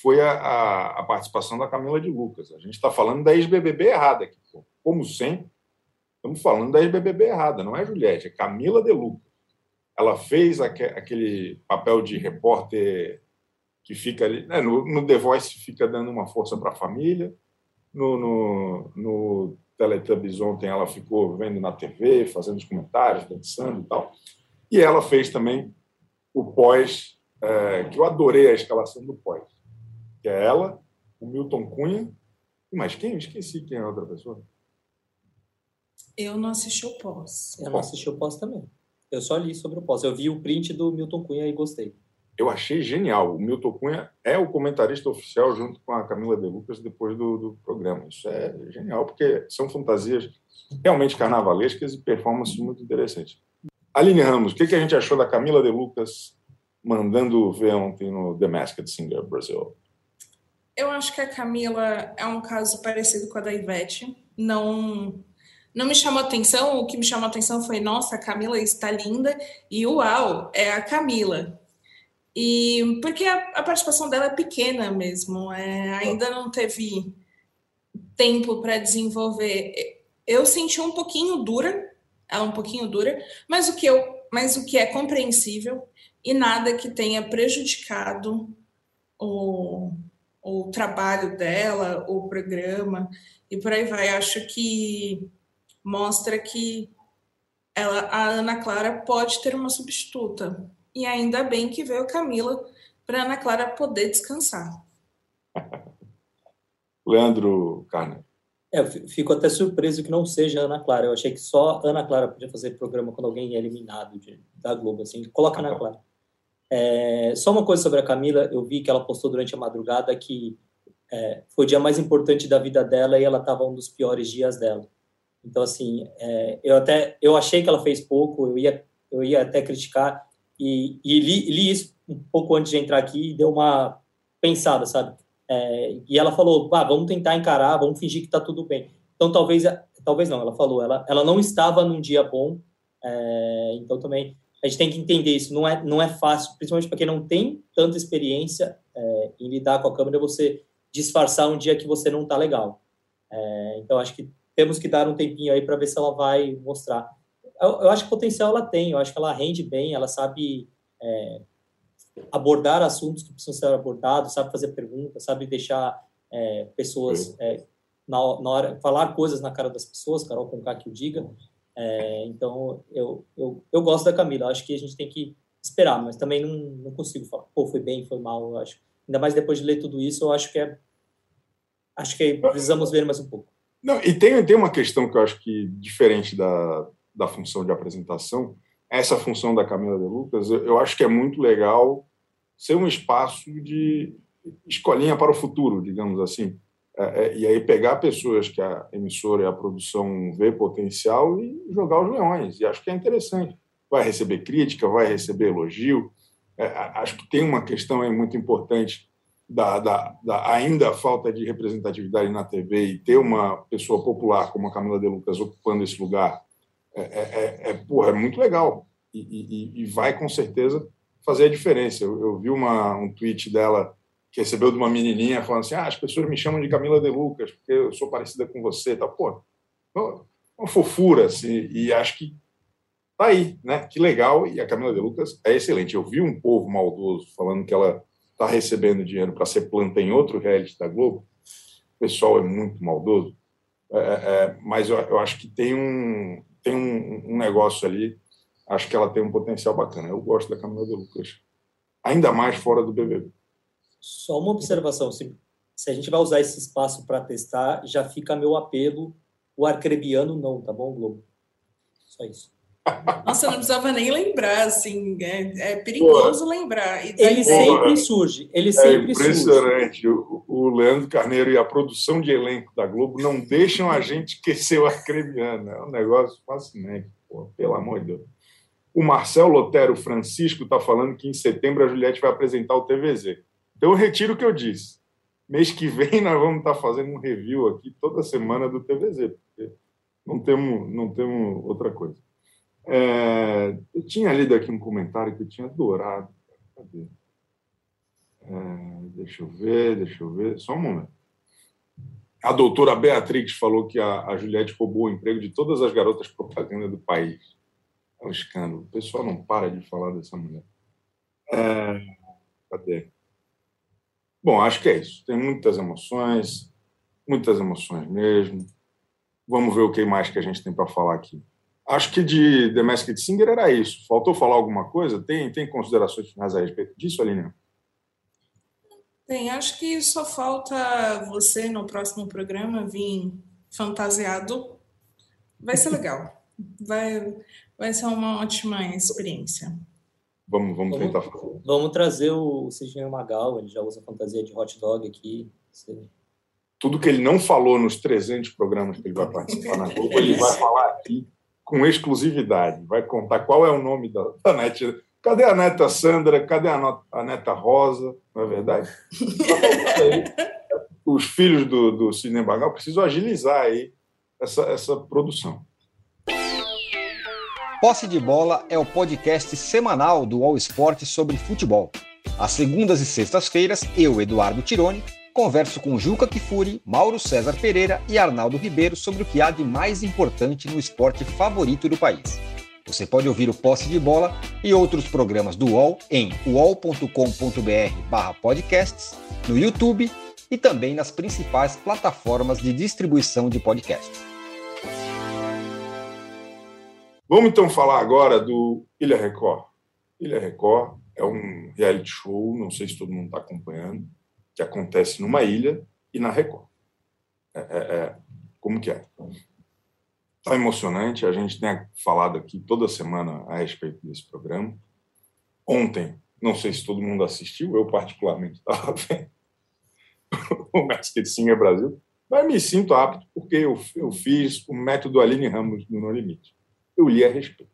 foi a, a, a participação da Camila de Lucas. A gente está falando da ex-BBB errada aqui, como sempre Estamos falando da ex-BBB errada, não é Juliette, é Camila De Luca. Ela fez aquele papel de repórter que fica ali. Né, no, no The Voice fica dando uma força para a família. No, no, no Teletubbies ontem ela ficou vendo na TV, fazendo os comentários, dançando e tal. E ela fez também o pós, é, que eu adorei a escalação do pós. Que é ela, o Milton Cunha, e mais quem? Esqueci quem é a outra pessoa. Eu não assisti o pós. Eu não assisti o pós também. Eu só li sobre o pós. Eu vi o print do Milton Cunha e gostei. Eu achei genial. O Milton Cunha é o comentarista oficial junto com a Camila De Lucas depois do, do programa. Isso é genial, porque são fantasias realmente carnavalescas e performances muito interessantes. Aline Ramos, o que, que a gente achou da Camila De Lucas mandando ver ontem no The Masked Singer Brasil? Eu acho que a Camila é um caso parecido com a da Ivete. Não não me chamou atenção, o que me chamou atenção foi, nossa, a Camila está linda, e uau, é a Camila. E porque a, a participação dela é pequena mesmo, é, ainda não teve tempo para desenvolver. Eu senti um pouquinho dura, ela um pouquinho dura, mas o que eu, mas o que é compreensível e nada que tenha prejudicado o, o trabalho dela, o programa e por aí vai. Acho que mostra que ela, a Ana Clara pode ter uma substituta. E ainda bem que veio Camila para Ana Clara poder descansar. Leandro Carne. É, eu fico até surpreso que não seja Ana Clara. Eu achei que só Ana Clara podia fazer programa quando alguém é eliminado de, da Globo. Assim, coloca Ana Clara. É, só uma coisa sobre a Camila, eu vi que ela postou durante a madrugada que é, foi o dia mais importante da vida dela e ela estava um dos piores dias dela. Então, assim, é, eu até eu achei que ela fez pouco, eu ia, eu ia até criticar, e, e li, li, isso um pouco antes de entrar aqui e deu uma pensada, sabe? É, e ela falou, ah, vamos tentar encarar, vamos fingir que está tudo bem. Então, talvez, talvez não, ela falou, ela, ela não estava num dia bom, é, então também a gente tem que entender isso, não é, não é fácil, principalmente para quem não tem tanta experiência é, em lidar com a câmera, você disfarçar um dia que você não está legal. É, então, acho que temos que dar um tempinho aí para ver se ela vai mostrar. Eu, eu, acho que potencial ela tem, eu acho que ela rende bem, ela sabe é, abordar assuntos que precisam ser abordados, sabe fazer perguntas, sabe deixar é, pessoas é, na, na, hora falar coisas na cara das pessoas, Carol Conká que o diga. É, então eu, eu, eu gosto da Camila. Acho que a gente tem que esperar, mas também não, não consigo falar, pô, foi bem, foi mal. Eu acho. Ainda mais depois de ler tudo isso, eu acho que é acho que precisamos ver mais um pouco. Não, e tem, tem uma questão que eu acho que diferente da, da função de apresentação, essa função da Camila de Lucas, eu, eu acho que é muito legal ser um espaço de escolinha para o futuro, digamos assim. É, é, e aí pegar pessoas que a emissora e a produção vê potencial e jogar os leões. E acho que é interessante. Vai receber crítica, vai receber elogio. É, acho que tem uma questão aí muito importante da, da, da, ainda falta de representatividade na TV e ter uma pessoa popular como a Camila de Lucas ocupando esse lugar é, é, é, é porra, é muito legal e, e, e, vai com certeza fazer a diferença. Eu, eu vi uma, um tweet dela que recebeu de uma menininha falando assim: ah, as pessoas me chamam de Camila de Lucas porque eu sou parecida com você, tá? Pô, uma fofura assim, e acho que tá aí, né? Que legal e a Camila de Lucas é excelente. Eu vi um povo maldoso falando que ela está recebendo dinheiro para ser planta em outro reality da Globo, o pessoal é muito maldoso. É, é, é, mas eu, eu, acho que tem um tem um, um, negócio ali. Acho que ela tem um potencial bacana. Eu gosto da Camila de Lucas, ainda mais fora do BBB. Só uma observação: se, se a gente vai usar esse espaço para testar, já fica meu apelo. O arcrebiano não, tá bom, Globo? Só isso. Nossa, eu não precisava nem lembrar, assim, é, é perigoso Pô, lembrar. ele sempre surge, ele é sempre impressionante. surge. O, o Leandro Carneiro e a produção de elenco da Globo não deixam a gente esquecer o Arcrebiano. É um negócio fascinante, pô, pelo amor de Deus. O Marcel Lotero Francisco está falando que em setembro a Juliette vai apresentar o TVZ. Então eu retiro o que eu disse. Mês que vem nós vamos estar tá fazendo um review aqui toda semana do TVZ, porque não temos, não temos outra coisa. É, eu tinha lido aqui um comentário que eu tinha adorado. Cadê? É, deixa eu ver, deixa eu ver. Só um momento. A doutora Beatrix falou que a, a Juliette roubou o emprego de todas as garotas propaganda do país. É um escândalo. O pessoal não para de falar dessa mulher. É, cadê? Bom, acho que é isso. Tem muitas emoções, muitas emoções mesmo. Vamos ver o que mais que a gente tem para falar aqui. Acho que de The Masked Singer era isso. Faltou falar alguma coisa? Tem, tem considerações finais a respeito disso, Aline? Tem, acho que só falta você no próximo programa vir fantasiado. Vai ser legal. Vai, vai ser uma ótima experiência. Vamos, vamos, tentar fazer. Vamos trazer o Sidney Magal, ele já usa fantasia de hot dog aqui. Tudo que ele não falou nos 300 programas que ele vai participar na Globo, ele vai falar aqui com exclusividade. Vai contar qual é o nome da, da neta. Cadê a neta Sandra? Cadê a, not, a neta Rosa? Não é verdade? Os filhos do, do Cine Bagal precisam agilizar aí essa, essa produção. Posse de Bola é o podcast semanal do All Sport sobre futebol. Às segundas e sextas-feiras, eu, Eduardo Tironi, converso com Juca Kifuri, Mauro César Pereira e Arnaldo Ribeiro sobre o que há de mais importante no esporte favorito do país. Você pode ouvir o Posse de Bola e outros programas do UOL em uol.com.br/podcasts, no YouTube e também nas principais plataformas de distribuição de podcasts. Vamos então falar agora do Ilha Record. Ilha Record é um reality show, não sei se todo mundo está acompanhando, que acontece numa ilha e na Record. É, é, é, como que é? Está emocionante, a gente tem falado aqui toda semana a respeito desse programa. Ontem, não sei se todo mundo assistiu, eu particularmente estava vendo o Masked Singer Brasil, mas me sinto apto porque eu, eu fiz o método Aline Ramos no No Limite. Eu li a respeito.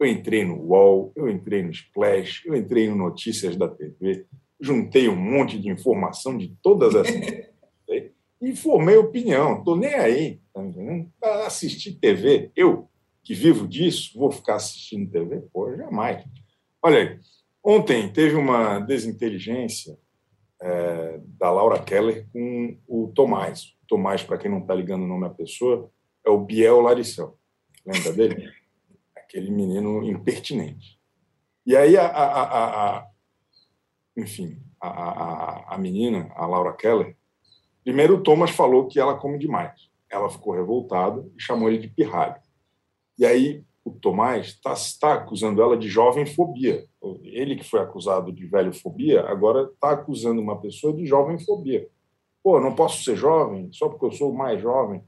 Eu entrei no UOL, eu entrei no Splash, eu entrei no Notícias da TV, juntei um monte de informação de todas as e formei opinião. Estou nem aí, tá? Para assistir TV, eu que vivo disso, vou ficar assistindo TV? Pô, jamais. Olha aí, ontem teve uma desinteligência é, da Laura Keller com o Tomás. O Tomás, para quem não está ligando o nome à pessoa, é o Biel Laricel. Lembra dele? Aquele menino impertinente. E aí a, a, a enfim, a, a, a menina, a Laura Keller, Primeiro, o Thomas falou que ela come demais. Ela ficou revoltada e chamou ele de pirralho. E aí, o Tomás está tá acusando ela de jovem fobia. Ele que foi acusado de velho fobia, agora está acusando uma pessoa de jovem fobia. Pô, não posso ser jovem só porque eu sou mais jovem.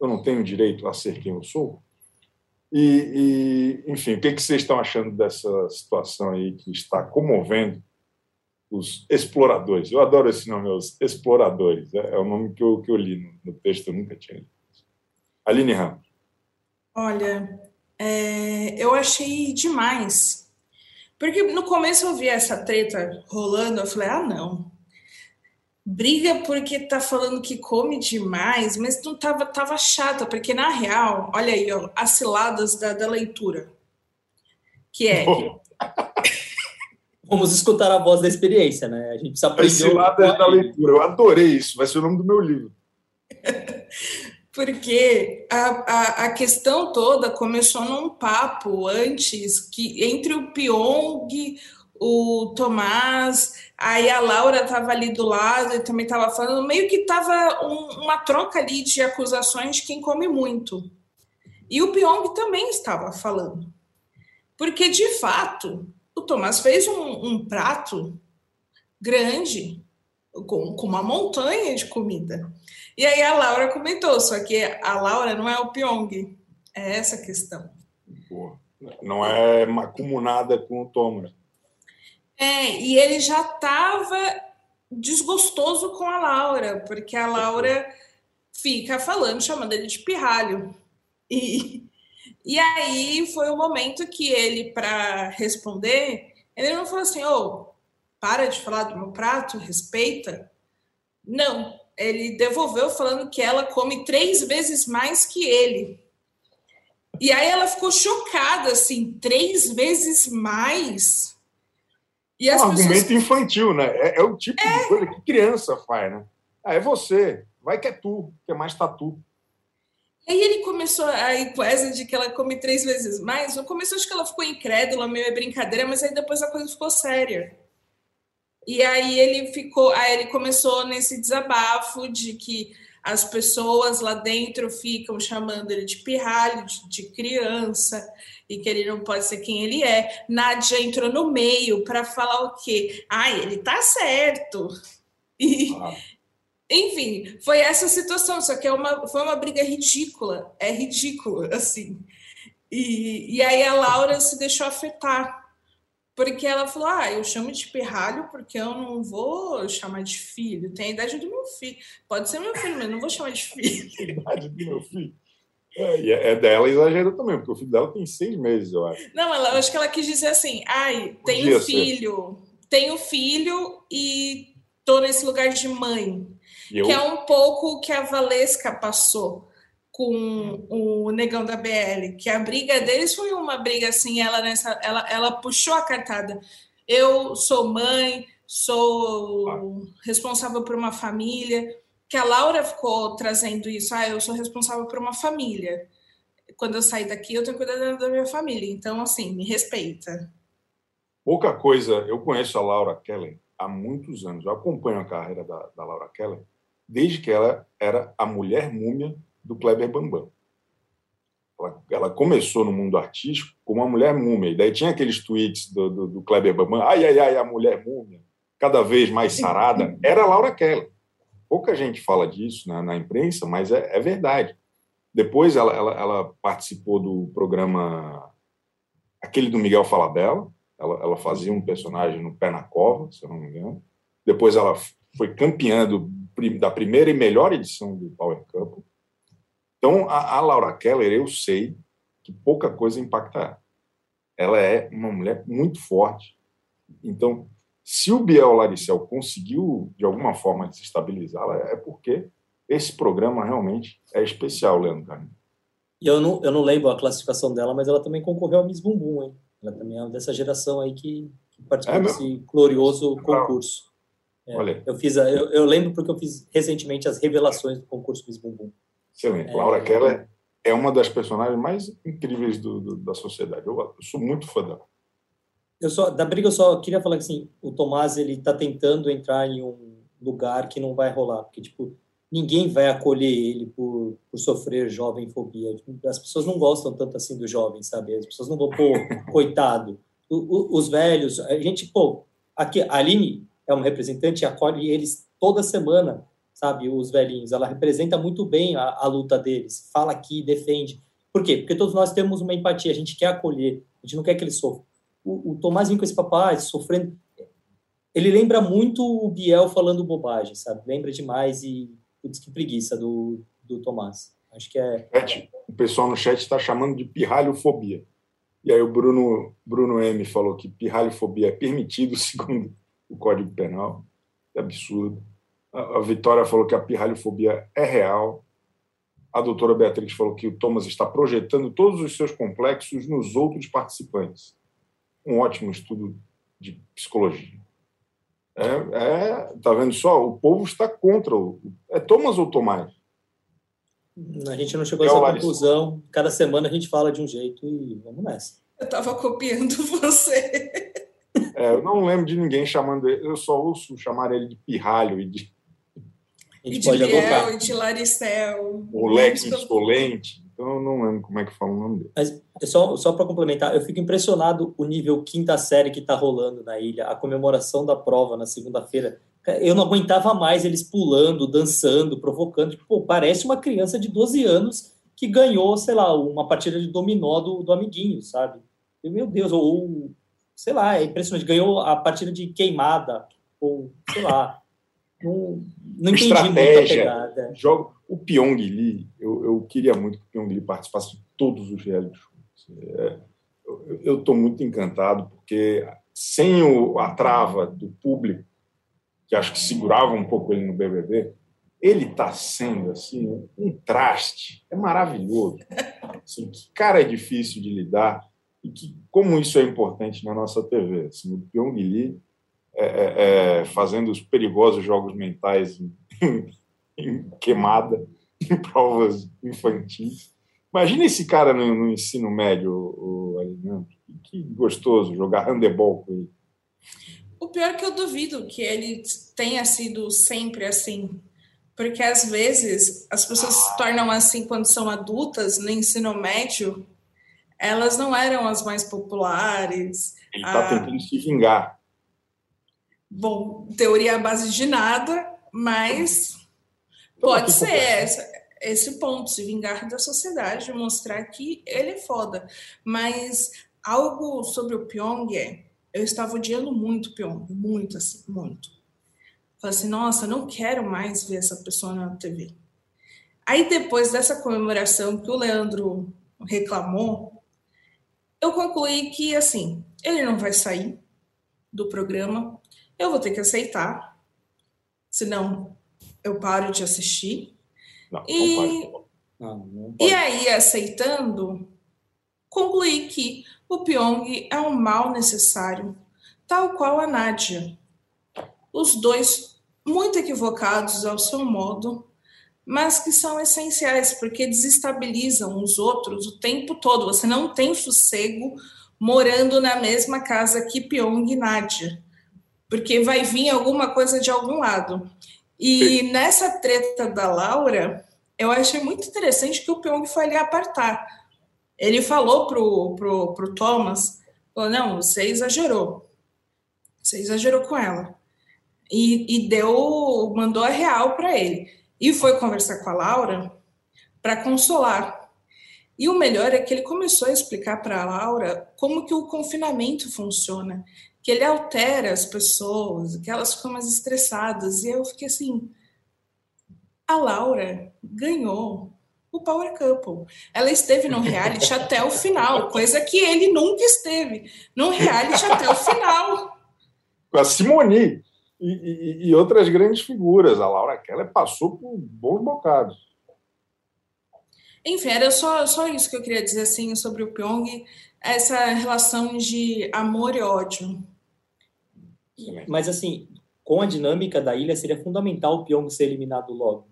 Eu não tenho direito a ser quem eu sou. E, e enfim, o que, que vocês estão achando dessa situação aí que está comovendo os exploradores? Eu adoro esse nome, os exploradores. É, é o nome que eu, que eu li no, no texto, eu nunca tinha lido. Aline Ramos. Olha, é, eu achei demais. Porque no começo eu vi essa treta rolando, eu falei, ah, não. Briga porque tá falando que come demais, mas não tava, tava chata, porque na real, olha aí, ó, as ciladas da, da leitura. Que é. Vamos escutar a voz da experiência, né? A gente precisa aprender. As ciladas da leitura, eu adorei isso, vai ser o nome do meu livro. porque a, a, a, questão toda começou num papo antes que entre o Pyong, o Tomás, aí a Laura estava ali do lado e também estava falando, meio que estava um, uma troca ali de acusações de quem come muito. E o Pyong também estava falando. Porque, de fato, o Tomás fez um, um prato grande, com, com uma montanha de comida. E aí a Laura comentou, só que a Laura não é o Pyong. É essa a questão. Não é macumunada com o Thomas. É, e ele já estava desgostoso com a Laura, porque a Laura fica falando, chamando ele de pirralho. E, e aí foi o momento que ele, para responder, ele não falou assim, ô, oh, para de falar do meu prato, respeita. Não, ele devolveu falando que ela come três vezes mais que ele. E aí ela ficou chocada, assim, três vezes mais. E é um pessoas... argumento infantil, né? É, é o tipo é. de coisa que criança faz, né? Ah, é você, vai que é tu, que é mais tatu. E aí ele começou aí essa de que ela come três vezes mais. No começo acho que ela ficou incrédula, meio é brincadeira, mas aí depois a coisa ficou séria. E aí ele ficou, aí ele começou nesse desabafo de que as pessoas lá dentro ficam chamando ele de pirralho, de, de criança, e que ele não pode ser quem ele é. Nádia entrou no meio para falar o quê? Ah, ele tá certo. E, ah. Enfim, foi essa situação, só que é uma, foi uma briga ridícula, é ridículo, assim. E, e aí a Laura se deixou afetar porque ela falou: Ah, eu chamo de pirralho porque eu não vou chamar de filho. Tem a idade do meu filho. Pode ser meu filho, mas não vou chamar de filho. a idade do meu filho. É, e é, é dela exagero também, porque o filho dela tem seis meses, eu acho. Não, ela, eu acho que ela quis dizer assim: ai, tenho filho, ser. tenho filho e tô nesse lugar de mãe. Eu... Que é um pouco o que a Valesca passou com o negão da BL, que a briga deles foi uma briga assim, ela nessa, ela, ela puxou a cartada. Eu sou mãe, sou responsável por uma família, que a Laura ficou trazendo isso, ah, eu sou responsável por uma família. Quando eu sair daqui, eu tenho que cuidar da minha família. Então, assim, me respeita. Pouca coisa, eu conheço a Laura Keller há muitos anos, eu acompanho a carreira da, da Laura Keller desde que ela era a mulher múmia do Kleber Bambam. Ela, ela, começou no mundo artístico como uma mulher múmia. E daí tinha aqueles tweets do, do, do, Kleber Bambam, ai, ai, ai, a mulher múmia, cada vez mais sarada. Era a Laura Keller. Pouca gente fala disso na, na imprensa, mas é, é, verdade. Depois ela, ela, ela, participou do programa, aquele do Miguel Falabella. Ela, ela fazia um personagem no Pé na Cova, se eu não me engano. Depois ela foi campeã do, da primeira e melhor edição do Power Couple. Então, a, a Laura Keller, eu sei que pouca coisa impacta ela. Ela é uma mulher muito forte. Então, se o Biel Laricel conseguiu, de alguma forma, desestabilizá-la, é porque esse programa realmente é especial, Leandro Carneiro. E eu não, eu não lembro a classificação dela, mas ela também concorreu ao Miss Bumbum, hein? Ela também é dessa geração aí que, que participou é desse glorioso concurso. É, Olha. Eu, fiz a, eu, eu, lembro porque eu fiz recentemente as revelações do concurso Miss Bumbum. Excelente. É, Laura Keller é uma das personagens mais incríveis do, do, da sociedade. Eu, eu, sou muito fã dela. Eu só, da briga, eu só queria falar que assim, o Tomás ele está tentando entrar em um lugar que não vai rolar, porque tipo ninguém vai acolher ele por, por sofrer jovem fobia. As pessoas não gostam tanto assim do jovem, sabe? As pessoas não vão, pô, coitado. O, o, os velhos, a gente, pô, aqui, a Aline é uma representante, acolhe eles toda semana, sabe? Os velhinhos. Ela representa muito bem a, a luta deles, fala aqui, defende. Por quê? Porque todos nós temos uma empatia, a gente quer acolher, a gente não quer que eles sofram. O, o Tomás com esse papai, sofrendo. Ele lembra muito o Biel falando bobagem, sabe? Lembra demais e, putz, que preguiça do, do Tomás. Acho que é. O pessoal no chat está chamando de pirralhofobia. E aí o Bruno, Bruno M falou que pirralhofobia é permitido segundo o Código Penal. É absurdo. A, a Vitória falou que a pirralhofobia é real. A doutora Beatriz falou que o Thomas está projetando todos os seus complexos nos outros participantes. Um ótimo estudo de psicologia. É, é, tá vendo só? O povo está contra o. É Thomas ou Tomás? A gente não chegou a essa conclusão. Cada semana a gente fala de um jeito e vamos nessa. Eu estava copiando você. É, eu não lembro de ninguém chamando ele. Eu só ouço chamar ele de pirralho e de e de Biel, e de Laricel. O Lex Insolente. Então eu não lembro como é que fala o nome dele. Mas só, só para complementar, eu fico impressionado o nível quinta série que está rolando na ilha, a comemoração da prova na segunda-feira. Eu não aguentava mais eles pulando, dançando, provocando. Tipo, pô, parece uma criança de 12 anos que ganhou, sei lá, uma partida de dominó do, do amiguinho, sabe? Meu Deus, ou, sei lá, é impressionante. Ganhou a partida de queimada, ou sei lá. Não, não entendi Estratégia, jogo, o Pyong Lee, eu, eu queria muito que o Pyong Lee participasse de todos os reality shows. É, eu estou muito encantado, porque sem o, a trava do público, que acho que segurava um pouco ele no BBB, ele está sendo assim um traste. É maravilhoso. Assim, que cara é difícil de lidar e que como isso é importante na nossa TV. Assim, o Pyong Lee é, é, é, fazendo os perigosos jogos mentais em, em, queimada, em provas infantis. Imagina esse cara no, no ensino médio, o, o Que gostoso jogar handebol com ele. O pior é que eu duvido que ele tenha sido sempre assim. Porque às vezes as pessoas se tornam assim quando são adultas, no ensino médio, elas não eram as mais populares. Ele está tentando se vingar. Bom, teoria à base de nada, mas pode ser essa, esse ponto, se vingar da sociedade, mostrar que ele é foda. Mas algo sobre o Pyong é, eu estava odiando muito o Pyong, muito assim, muito. Falei assim, nossa, não quero mais ver essa pessoa na TV. Aí depois dessa comemoração que o Leandro reclamou, eu concluí que assim, ele não vai sair do programa, eu vou ter que aceitar, senão eu paro de assistir. Não, e, não, não e aí, aceitando, concluí que o Pyong é um mal necessário, tal qual a Nádia. Os dois muito equivocados ao seu modo, mas que são essenciais porque desestabilizam os outros o tempo todo. Você não tem sossego morando na mesma casa que Pyong e Nádia porque vai vir alguma coisa de algum lado. E Sim. nessa treta da Laura, eu achei muito interessante que o Pyong foi ali apartar. Ele falou pro, pro, pro Thomas, falou, não, você exagerou. Você exagerou com ela. E, e deu, mandou a real para ele. E foi conversar com a Laura para consolar. E o melhor é que ele começou a explicar para a Laura como que o confinamento funciona que ele altera as pessoas, que elas ficam mais estressadas. E eu fiquei assim: a Laura ganhou o Power Couple. Ela esteve no reality até o final, coisa que ele nunca esteve no reality até o final. Com a Simone e, e, e, outras grandes figuras. A Laura Keller passou por bons bocados. Enfim, era só, só isso que eu queria dizer assim sobre o Pyong, essa relação de amor e ódio. Mas, assim, com a dinâmica da ilha, seria fundamental o Pyong ser eliminado logo.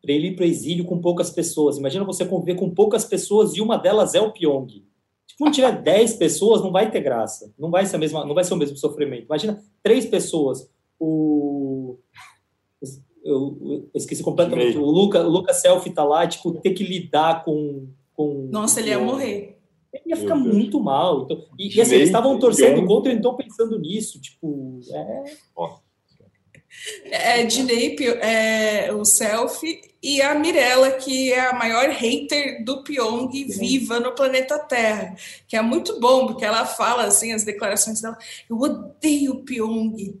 Para ele ir para o exílio com poucas pessoas. Imagina você conviver com poucas pessoas e uma delas é o Pyong. Se quando tiver 10 pessoas, não vai ter graça. Não vai ser, a mesma, não vai ser o mesmo sofrimento. Imagina três pessoas. O, eu, eu esqueci completamente. O Luca, o Luca Selfie tá lá, tipo, ter que lidar com. com Nossa, ele ia morrer. Ele ia ficar muito mal. Então, e, e assim, eles estavam torcendo contra e não pensando nisso. Tipo, é. É, Dinei, é, o selfie, e a Mirella, que é a maior hater do Pyong viva no planeta Terra, que é muito bom, porque ela fala assim, as declarações dela, eu odeio o Pyong,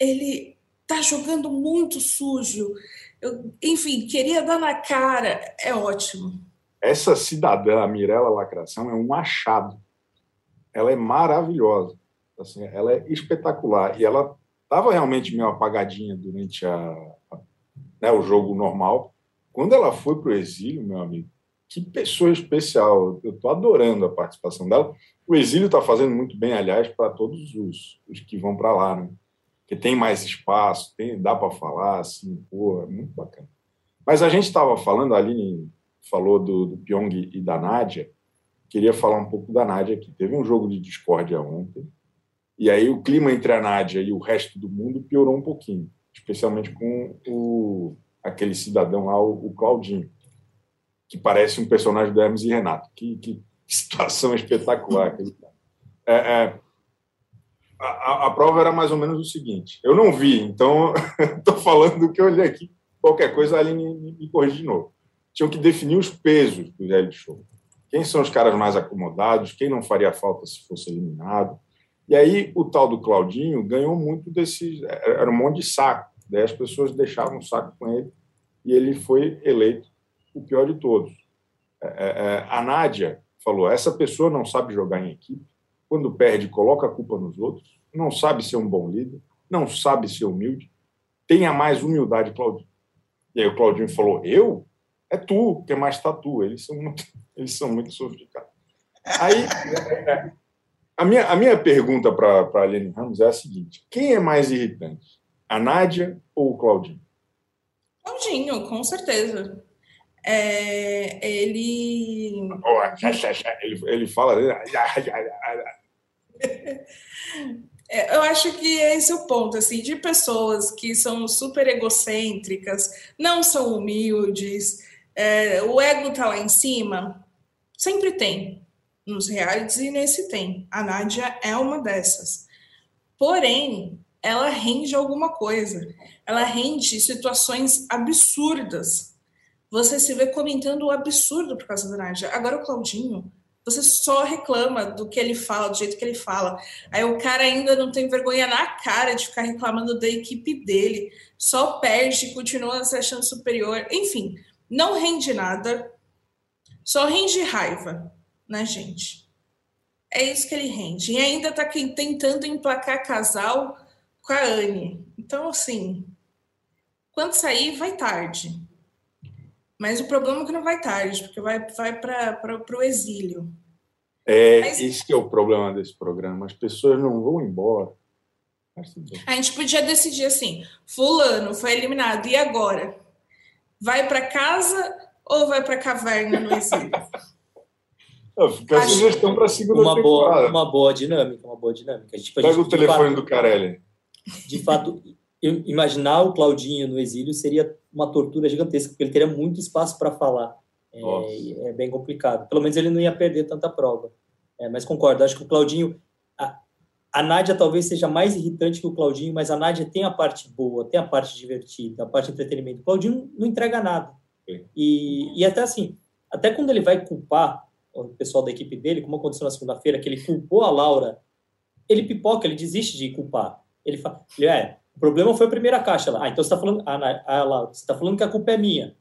ele tá jogando muito sujo, eu, enfim, queria dar na cara, é ótimo. Essa cidadã, a Mirella Lacração, é um achado. Ela é maravilhosa, assim, ela é espetacular, e ela estava realmente meio apagadinha durante a, a né, o jogo normal, quando ela foi para o exílio, meu amigo, que pessoa especial. Eu estou adorando a participação dela. O exílio está fazendo muito bem, aliás, para todos os, os, que vão para lá, né? Porque tem mais espaço, tem, dá para falar, assim, pô, é muito bacana. Mas a gente estava falando, a Aline falou do, do Pyong e da Nádia, queria falar um pouco da Nádia aqui. Teve um jogo de discórdia ontem, e aí o clima entre a Nádia e o resto do mundo piorou um pouquinho, especialmente com o aquele cidadão lá, o, Claudinho, que parece um personagem do Hermes e Renato. Que, que situação espetacular. É, é, a, a, prova era mais ou menos o seguinte: eu não vi, então estou falando do que eu olhei aqui. Qualquer coisa ali me, me de novo. Tinham que definir os pesos do reality show. Quem são os caras mais acomodados? Quem não faria falta se fosse eliminado? E aí o tal do Claudinho ganhou muito desses. Era um monte de saco. Daí as pessoas deixavam o saco com ele e ele foi eleito o pior de todos. É, é, é, a Nádia falou: essa pessoa não sabe jogar em equipe, quando perde, coloca a culpa nos outros, não sabe ser um bom líder, não sabe ser humilde, tenha mais humildade, Claudinho. E aí o Claudinho falou: eu? É tu, que é mais tatu. Eles são muito, eles são muito sofisticados. Aí, a minha, a minha pergunta para a Aline Ramos é a seguinte: quem é mais irritante, a Nádia ou o Claudinho? Claudinho, com certeza. É, ele... ele. Ele fala. É, eu acho que esse é o ponto, assim, de pessoas que são super egocêntricas, não são humildes, é, o ego tá lá em cima, sempre tem. Nos realities e nesse tem. A Nádia é uma dessas. Porém, ela rende alguma coisa. Ela rende situações absurdas. Você se vê comentando o absurdo por causa da Nádia. Agora o Claudinho, você só reclama do que ele fala, do jeito que ele fala. Aí o cara ainda não tem vergonha na cara de ficar reclamando da equipe dele. Só perde, continua se achando superior. Enfim, não rende nada. Só rende raiva, né, gente? É isso que ele rende. E ainda tá tentando emplacar casal com a Anne. Então, assim, quando sair, vai tarde. Mas o problema é que não vai tarde, porque vai, vai para o exílio. É, Mas, esse que é o problema desse programa. As pessoas não vão embora. A gente podia decidir assim: Fulano foi eliminado, e agora? Vai para casa ou vai para a caverna no exílio? fica a sugestão para a segunda uma temporada. Boa, uma boa dinâmica, uma boa dinâmica. A gente, Pega o telefone do Carelli de fato, imaginar o Claudinho no exílio seria uma tortura gigantesca, porque ele teria muito espaço para falar. É, é, bem complicado. Pelo menos ele não ia perder tanta prova. É, mas concordo, acho que o Claudinho. A, a Nádia talvez seja mais irritante que o Claudinho, mas a Nádia tem a parte boa, tem a parte divertida, a parte de entretenimento. O Claudinho não entrega nada. E, e até assim, até quando ele vai culpar o pessoal da equipe dele, como aconteceu na segunda-feira, que ele culpou a Laura, ele pipoca, ele desiste de culpar. Ele fala, ele, é, o problema foi a primeira caixa lá. Ah, então você está falando, ah, ah, lá, você está falando que a culpa é minha.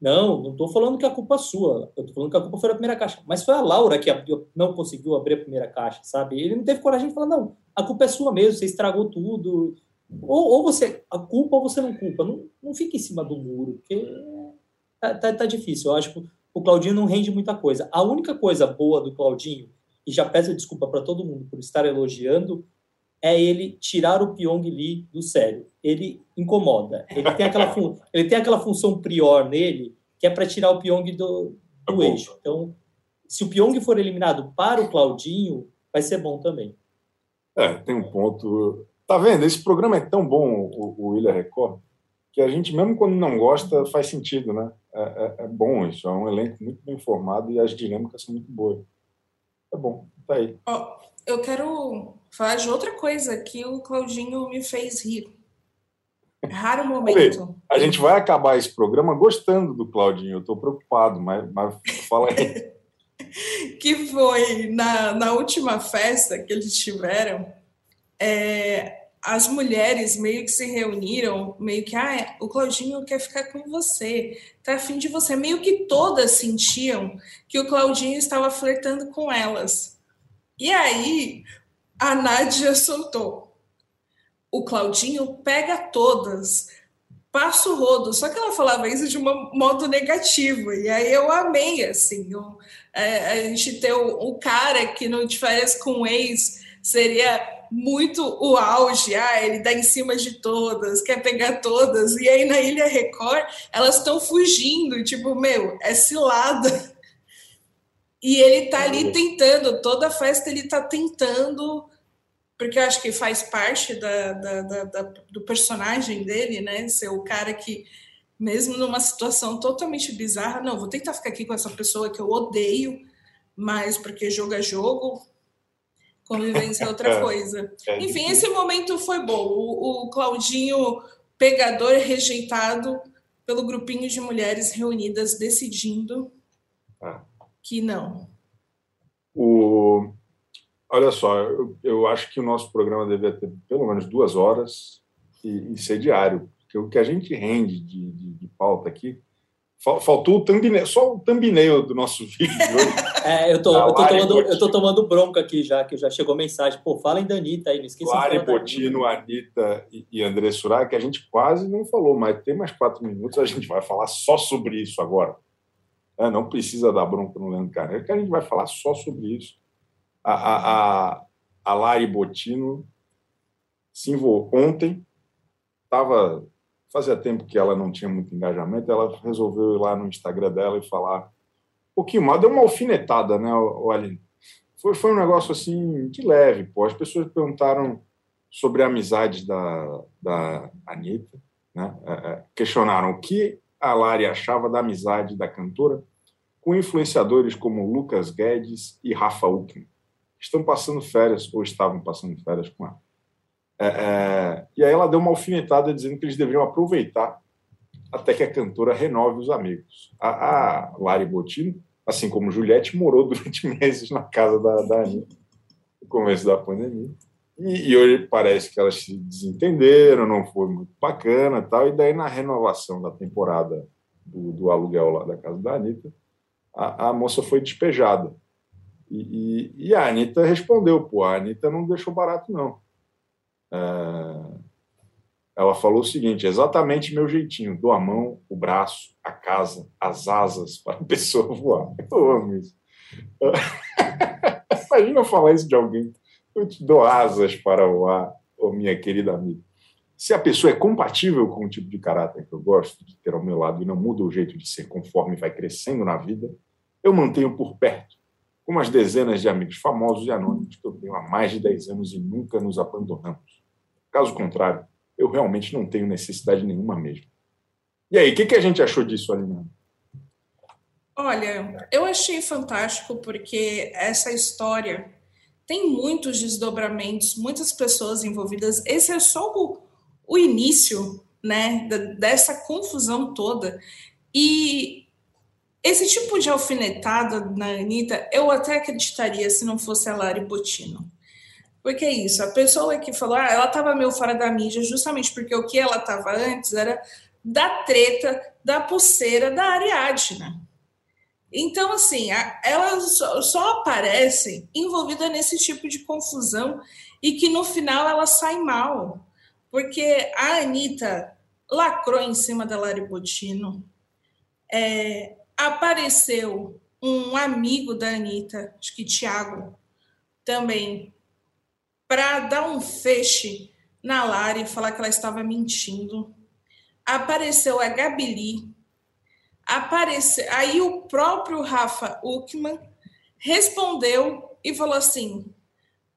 Não, não estou falando que a culpa é sua. Eu estou falando que a culpa foi a primeira caixa. Mas foi a Laura que não conseguiu abrir a primeira caixa, sabe? Ele não teve coragem de falar, não, a culpa é sua mesmo, você estragou tudo. Ou, ou você, a culpa ou você não culpa. Não, não em cima do muro, porque tá, tá, tá difícil. Eu acho que o Claudinho não rende muita coisa. A única coisa boa do Claudinho, e já peço desculpa para todo mundo por estar elogiando, é ele tirar o Pyong Lee do sério. Ele incomoda. Ele tem aquela, fun ele tem aquela função prior nele que é para tirar o Pyong do, do tá eixo. Então, se o Pyong for eliminado para o Claudinho, vai ser bom também. É, tem um ponto. Tá vendo? Esse programa é tão bom, o, o Ilha Record, que a gente, mesmo quando não gosta, faz sentido, né? É, é, é bom isso, é um elenco muito bem formado e as dinâmicas são muito boas. É bom, tá aí. Oh, eu quero falar de outra coisa que o Claudinho me fez rir. Raro momento. A gente vai acabar esse programa gostando do Claudinho, eu estou preocupado, mas, mas fala aí. que foi na, na última festa que eles tiveram, é, as mulheres meio que se reuniram, meio que, ah, o Claudinho quer ficar com você, tá afim de você. Meio que todas sentiam que o Claudinho estava flertando com elas. E aí, a Nádia soltou. O Claudinho pega todas, passa o rodo. Só que ela falava isso de um modo negativo. E aí eu amei, assim. Eu, é, a gente ter o, o cara que não te faz com o ex seria muito o auge, ah, ele dá em cima de todas, quer pegar todas, e aí na Ilha Record elas estão fugindo, tipo, meu, é cilada. E ele tá ali tentando, toda festa ele tá tentando, porque eu acho que faz parte da, da, da, do personagem dele, né? Ser o cara que, mesmo numa situação totalmente bizarra, não, vou tentar ficar aqui com essa pessoa que eu odeio, mas porque jogo é jogo, Convivência é outra é. coisa. É Enfim, esse momento foi bom. O, o Claudinho, pegador, rejeitado pelo grupinho de mulheres reunidas decidindo ah. que não. O... Olha só, eu, eu, acho que o nosso programa deveria ter pelo menos duas horas e, e ser diário, porque o que a gente rende de, de, de pauta aqui Faltou o thumbnail, só o thumbnail do nosso vídeo É, eu tô, eu tô, tomando, eu tô tomando bronca aqui já, que já chegou mensagem. Pô, fala em Danita aí, não esqueça Lari Botino, Anitta e, e André Surá, que a gente quase não falou, mas tem mais quatro minutos, a gente vai falar só sobre isso agora. É, não precisa dar bronca no Leandro Carneiro, que a gente vai falar só sobre isso. A, a, a, a Lari Botino se envolveu ontem, estava fazia tempo que ela não tinha muito engajamento, ela resolveu ir lá no Instagram dela e falar um pouquinho mais, deu uma alfinetada, né, Aline? Foi, foi um negócio assim de leve, pô. As pessoas perguntaram sobre a amizade da, da Anitta, né? É, é, questionaram o que a Lari achava da amizade da cantora com influenciadores como Lucas Guedes e Rafa Uckman. Estão passando férias, ou estavam passando férias com ela. É, é, e aí ela deu uma alfinetada dizendo que eles deveriam aproveitar até que a cantora renove os amigos. A, a Lari Bottino, assim como Juliette, morou durante meses na casa da, da Anitta, no começo da pandemia. E, e, hoje parece que elas se desentenderam, não foi muito bacana tal. E daí, na renovação da temporada do, do aluguel lá da casa da Anitta, a, a moça foi despejada. E, e, a Anitta respondeu: pô, a Anitta não deixou barato, não. É, ela falou o seguinte: exatamente meu jeitinho, dou a mão, o braço, a casa, as asas para a pessoa voar. Eu amo isso. Imagina eu falar isso de alguém. Eu te dou asas para voar, oh, minha querida amiga. Se a pessoa é compatível com o tipo de caráter que eu gosto de ter ao meu lado e não muda o jeito de ser conforme vai crescendo na vida, eu mantenho por perto, como as dezenas de amigos famosos e anônimos que eu tenho há mais de 10 anos e nunca nos abandonamos. Caso contrário, eu realmente não tenho necessidade nenhuma mesmo. E aí, o que, que a gente achou disso, Alina? Olha, eu achei fantástico porque essa história tem muitos desdobramentos, muitas pessoas envolvidas. Esse é só o, o início, né, dessa confusão toda. E esse tipo de alfinetada na Anitta, eu até acreditaria se não fosse a Lari Botino. Porque é isso, a pessoa que falou, ah, ela estava meio fora da mídia, justamente porque o que ela estava antes era da treta, da pulseira da Ariadna. Então, assim, ela só, só aparece envolvida nesse tipo de confusão e que no final ela sai mal. Porque a Anitta lacrou em cima da Lari Botino. É, apareceu um amigo da Anitta, acho que Thiago, também para dar um feixe na Lari e falar que ela estava mentindo. Apareceu a Gabili. Apareceu, aí o próprio Rafa Uckman respondeu e falou assim: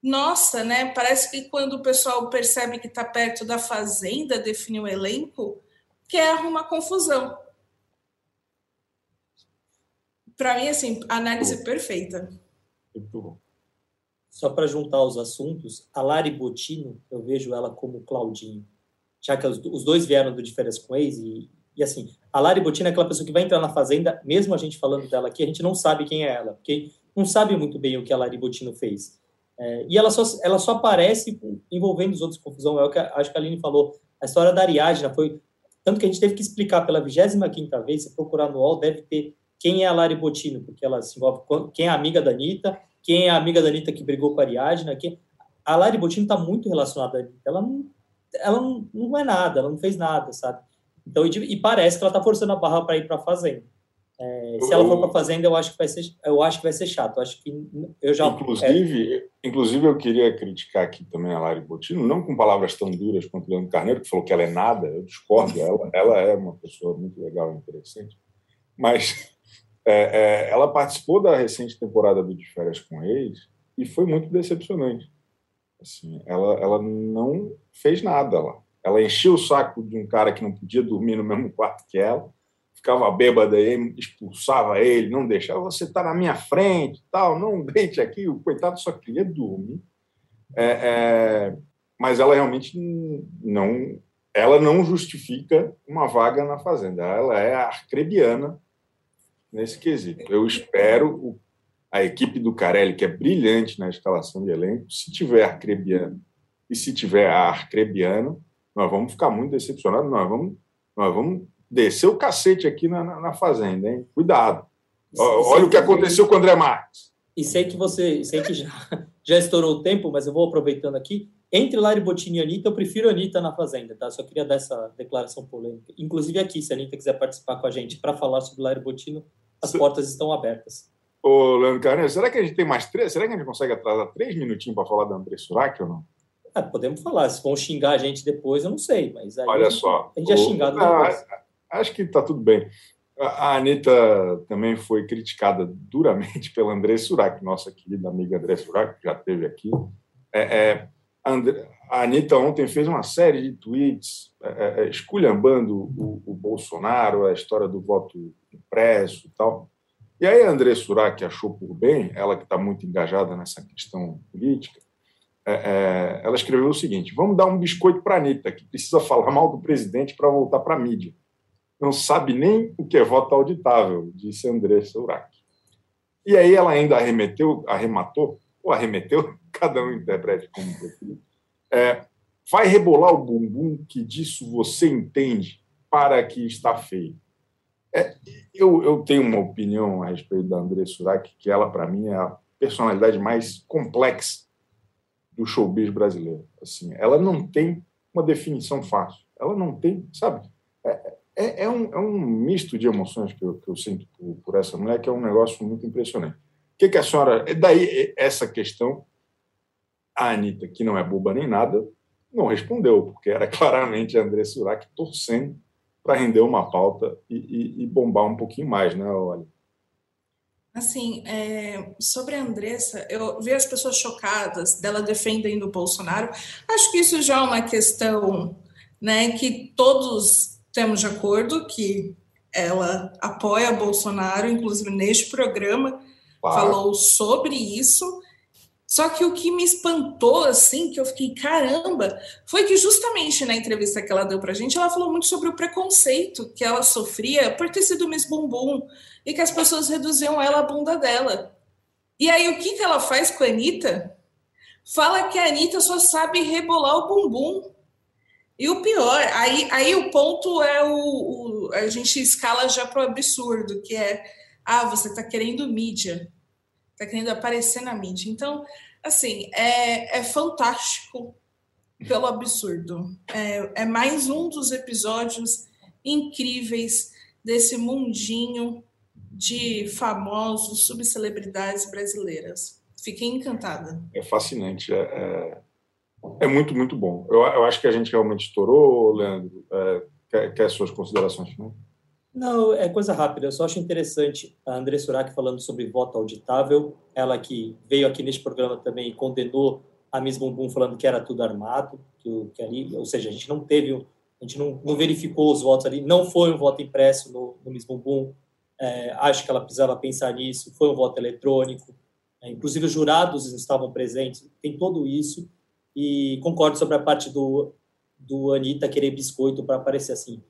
Nossa, né? Parece que quando o pessoal percebe que está perto da fazenda, definir o elenco, quer arrumar confusão. Para mim, assim, análise perfeita. Muito bom. Só para juntar os assuntos, a Lari Botino, eu vejo ela como Claudinho. Já que os dois vieram do Diferença com Ex, e, e assim, a Lari Botino é aquela pessoa que vai entrar na Fazenda, mesmo a gente falando dela aqui, a gente não sabe quem é ela, porque não sabe muito bem o que a Lari Botino fez. É, e ela só, ela só aparece envolvendo os outros em confusão. É o que a, acho que a Aline falou. A história da Ariadna foi. Tanto que a gente teve que explicar pela 25 vez, se procurar no UOL, deve ter quem é a Lari Botino, porque ela se envolve com quem é a amiga da Anitta, quem é a amiga da Anitta que brigou com a Ariadna. Quem... A Lari Botino está muito relacionada à Anitta. Ela, não, ela não, não é nada, ela não fez nada, sabe? Então, e, e parece que ela está forçando a barra para ir para a Fazenda. É, se ela for para fazenda, eu acho que vai ser, eu acho que vai ser chato. Eu acho que eu já inclusive, é... inclusive eu queria criticar aqui também a Lari Botino, não com palavras tão duras quanto o Leandro Carneiro, que falou que ela é nada. Eu discordo. ela, ela é uma pessoa muito legal e interessante, mas é, é, ela participou da recente temporada do De Férias com Ex e foi muito decepcionante. Assim, ela, ela não fez nada lá. Ela encheu o saco de um cara que não podia dormir no mesmo quarto que ela ficava bêbada e expulsava ele, não deixava você estar tá na minha frente, tal, não deite aqui, o coitado só queria dormir. É, é, mas ela realmente não, ela não justifica uma vaga na fazenda. Ela é arcrebiana nesse quesito. Eu espero a equipe do Carelli, que é brilhante na escalação de elenco, se tiver arcrebiano e se tiver arcrebiano, nós vamos ficar muito decepcionados, nós vamos, nós vamos descer o cacete aqui na, na, na fazenda, hein? Cuidado. Olha o que aconteceu com o André Marques. E sei que você, sei que já, já estourou o tempo, mas eu vou aproveitando aqui. Entre Lari Bottini e Anitta, eu prefiro Anitta na Fazenda, tá? Só queria dar essa declaração polêmica. Inclusive aqui, se a Anitta quiser participar com a gente para falar sobre Lari Bottino, as portas estão abertas. Ô, Leandro Carneiro, será que a gente tem mais três? Será que a gente consegue atrasar três minutinhos para falar da André Surak ou não? Ah, podemos falar. Se vão xingar a gente depois, eu não sei. Mas Olha a gente, só. A gente é xingado depois. Acho que está tudo bem. A Anitta também foi criticada duramente pela André Surak, nossa querida amiga André Surak, que já esteve aqui. É, é, A Anitta ontem fez uma série de tweets é, é, é, esculhambando o, o, Bolsonaro, a história do voto impresso e tal. E aí a André Surak achou por bem, ela que está muito engajada nessa questão política, é, é, ela escreveu o seguinte: vamos dar um biscoito para a Anitta, que precisa falar mal do presidente para voltar para a mídia não sabe nem o que é voto auditável, disse André Surak. E aí ela ainda arremeteu, arrematou, ou arremeteu, cada um interprete como preferir, é, vai rebolar o bumbum que disso você entende para que está feio. É, eu, eu tenho uma opinião a respeito da André Surak, que ela, para mim, é a personalidade mais complexa do showbiz brasileiro. Assim, ela não tem uma definição fácil. Ela não tem, sabe? É, é, é, um, é um misto de emoções que eu, que eu sinto por, por, essa mulher, que é um negócio muito impressionante. O que, que a senhora. Daí essa questão, a Anitta, que não é boba nem nada, não respondeu, porque era claramente a André Surak torcendo para render uma pauta e, e, e, bombar um pouquinho mais, né, olha? Assim, é, sobre a Andressa, eu vi as pessoas chocadas dela defendendo o Bolsonaro. Acho que isso já é uma questão né, que todos temos de acordo que ela apoia Bolsonaro, inclusive neste programa claro. falou sobre isso. Só que o que me espantou, assim, que eu fiquei, caramba, foi que justamente na entrevista que ela deu pra gente, ela falou muito sobre o preconceito que ela sofria por ter sido Miss Bumbum e que as pessoas reduziam ela à bunda dela. E aí, o que, que ela faz com a Anitta? Fala que a Anitta só sabe rebolar o bumbum. E o pior, aí, aí o ponto é o, o a gente escala já para o absurdo, que é ah, você está querendo mídia, está querendo aparecer na mídia. Então, assim, é, é fantástico pelo absurdo. É, é mais um dos episódios incríveis desse mundinho de famosos subcelebridades brasileiras. Fiquei encantada. É fascinante. É, é é muito, muito bom. Eu, eu acho que a gente realmente estourou, Leandro. É, quer, quer suas considerações não? Não, é coisa rápida. Eu só acho interessante a André Surak falando sobre voto auditável. Ela que veio aqui neste programa também e condenou a Miss Bumbum falando que era tudo armado, que, que ali, ou seja, a gente não teve, A gente não, não verificou os votos ali. Não foi um voto impresso no, no Miss Bumbum. É, acho que ela precisava pensar nisso. Foi um voto eletrônico. É, inclusive, os jurados estavam presentes. Tem tudo isso. E concordo sobre a parte do, do Anitta querer biscoito para aparecer assim.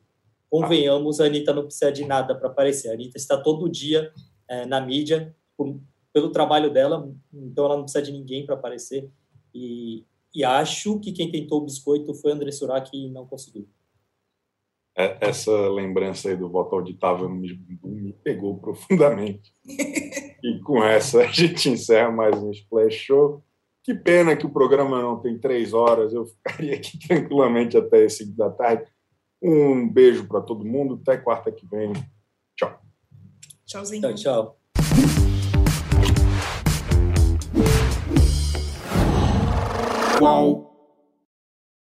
Convenhamos, a Anitta não precisa de nada para aparecer. A Anitta está todo dia é, na mídia por, pelo trabalho dela, então ela não precisa de ninguém para aparecer. E, e, acho que quem tentou o biscoito foi André Surak e não conseguiu. É, essa lembrança aí do voto auditável me pegou profundamente. e com essa a gente encerra mais um Splash Show. Que pena que o programa não tem três horas, eu ficaria aqui tranquilamente até cinco da tarde. Um beijo para todo mundo, até quarta que vem. Tchau. Tchauzinho. Tchau, tchau. Qual?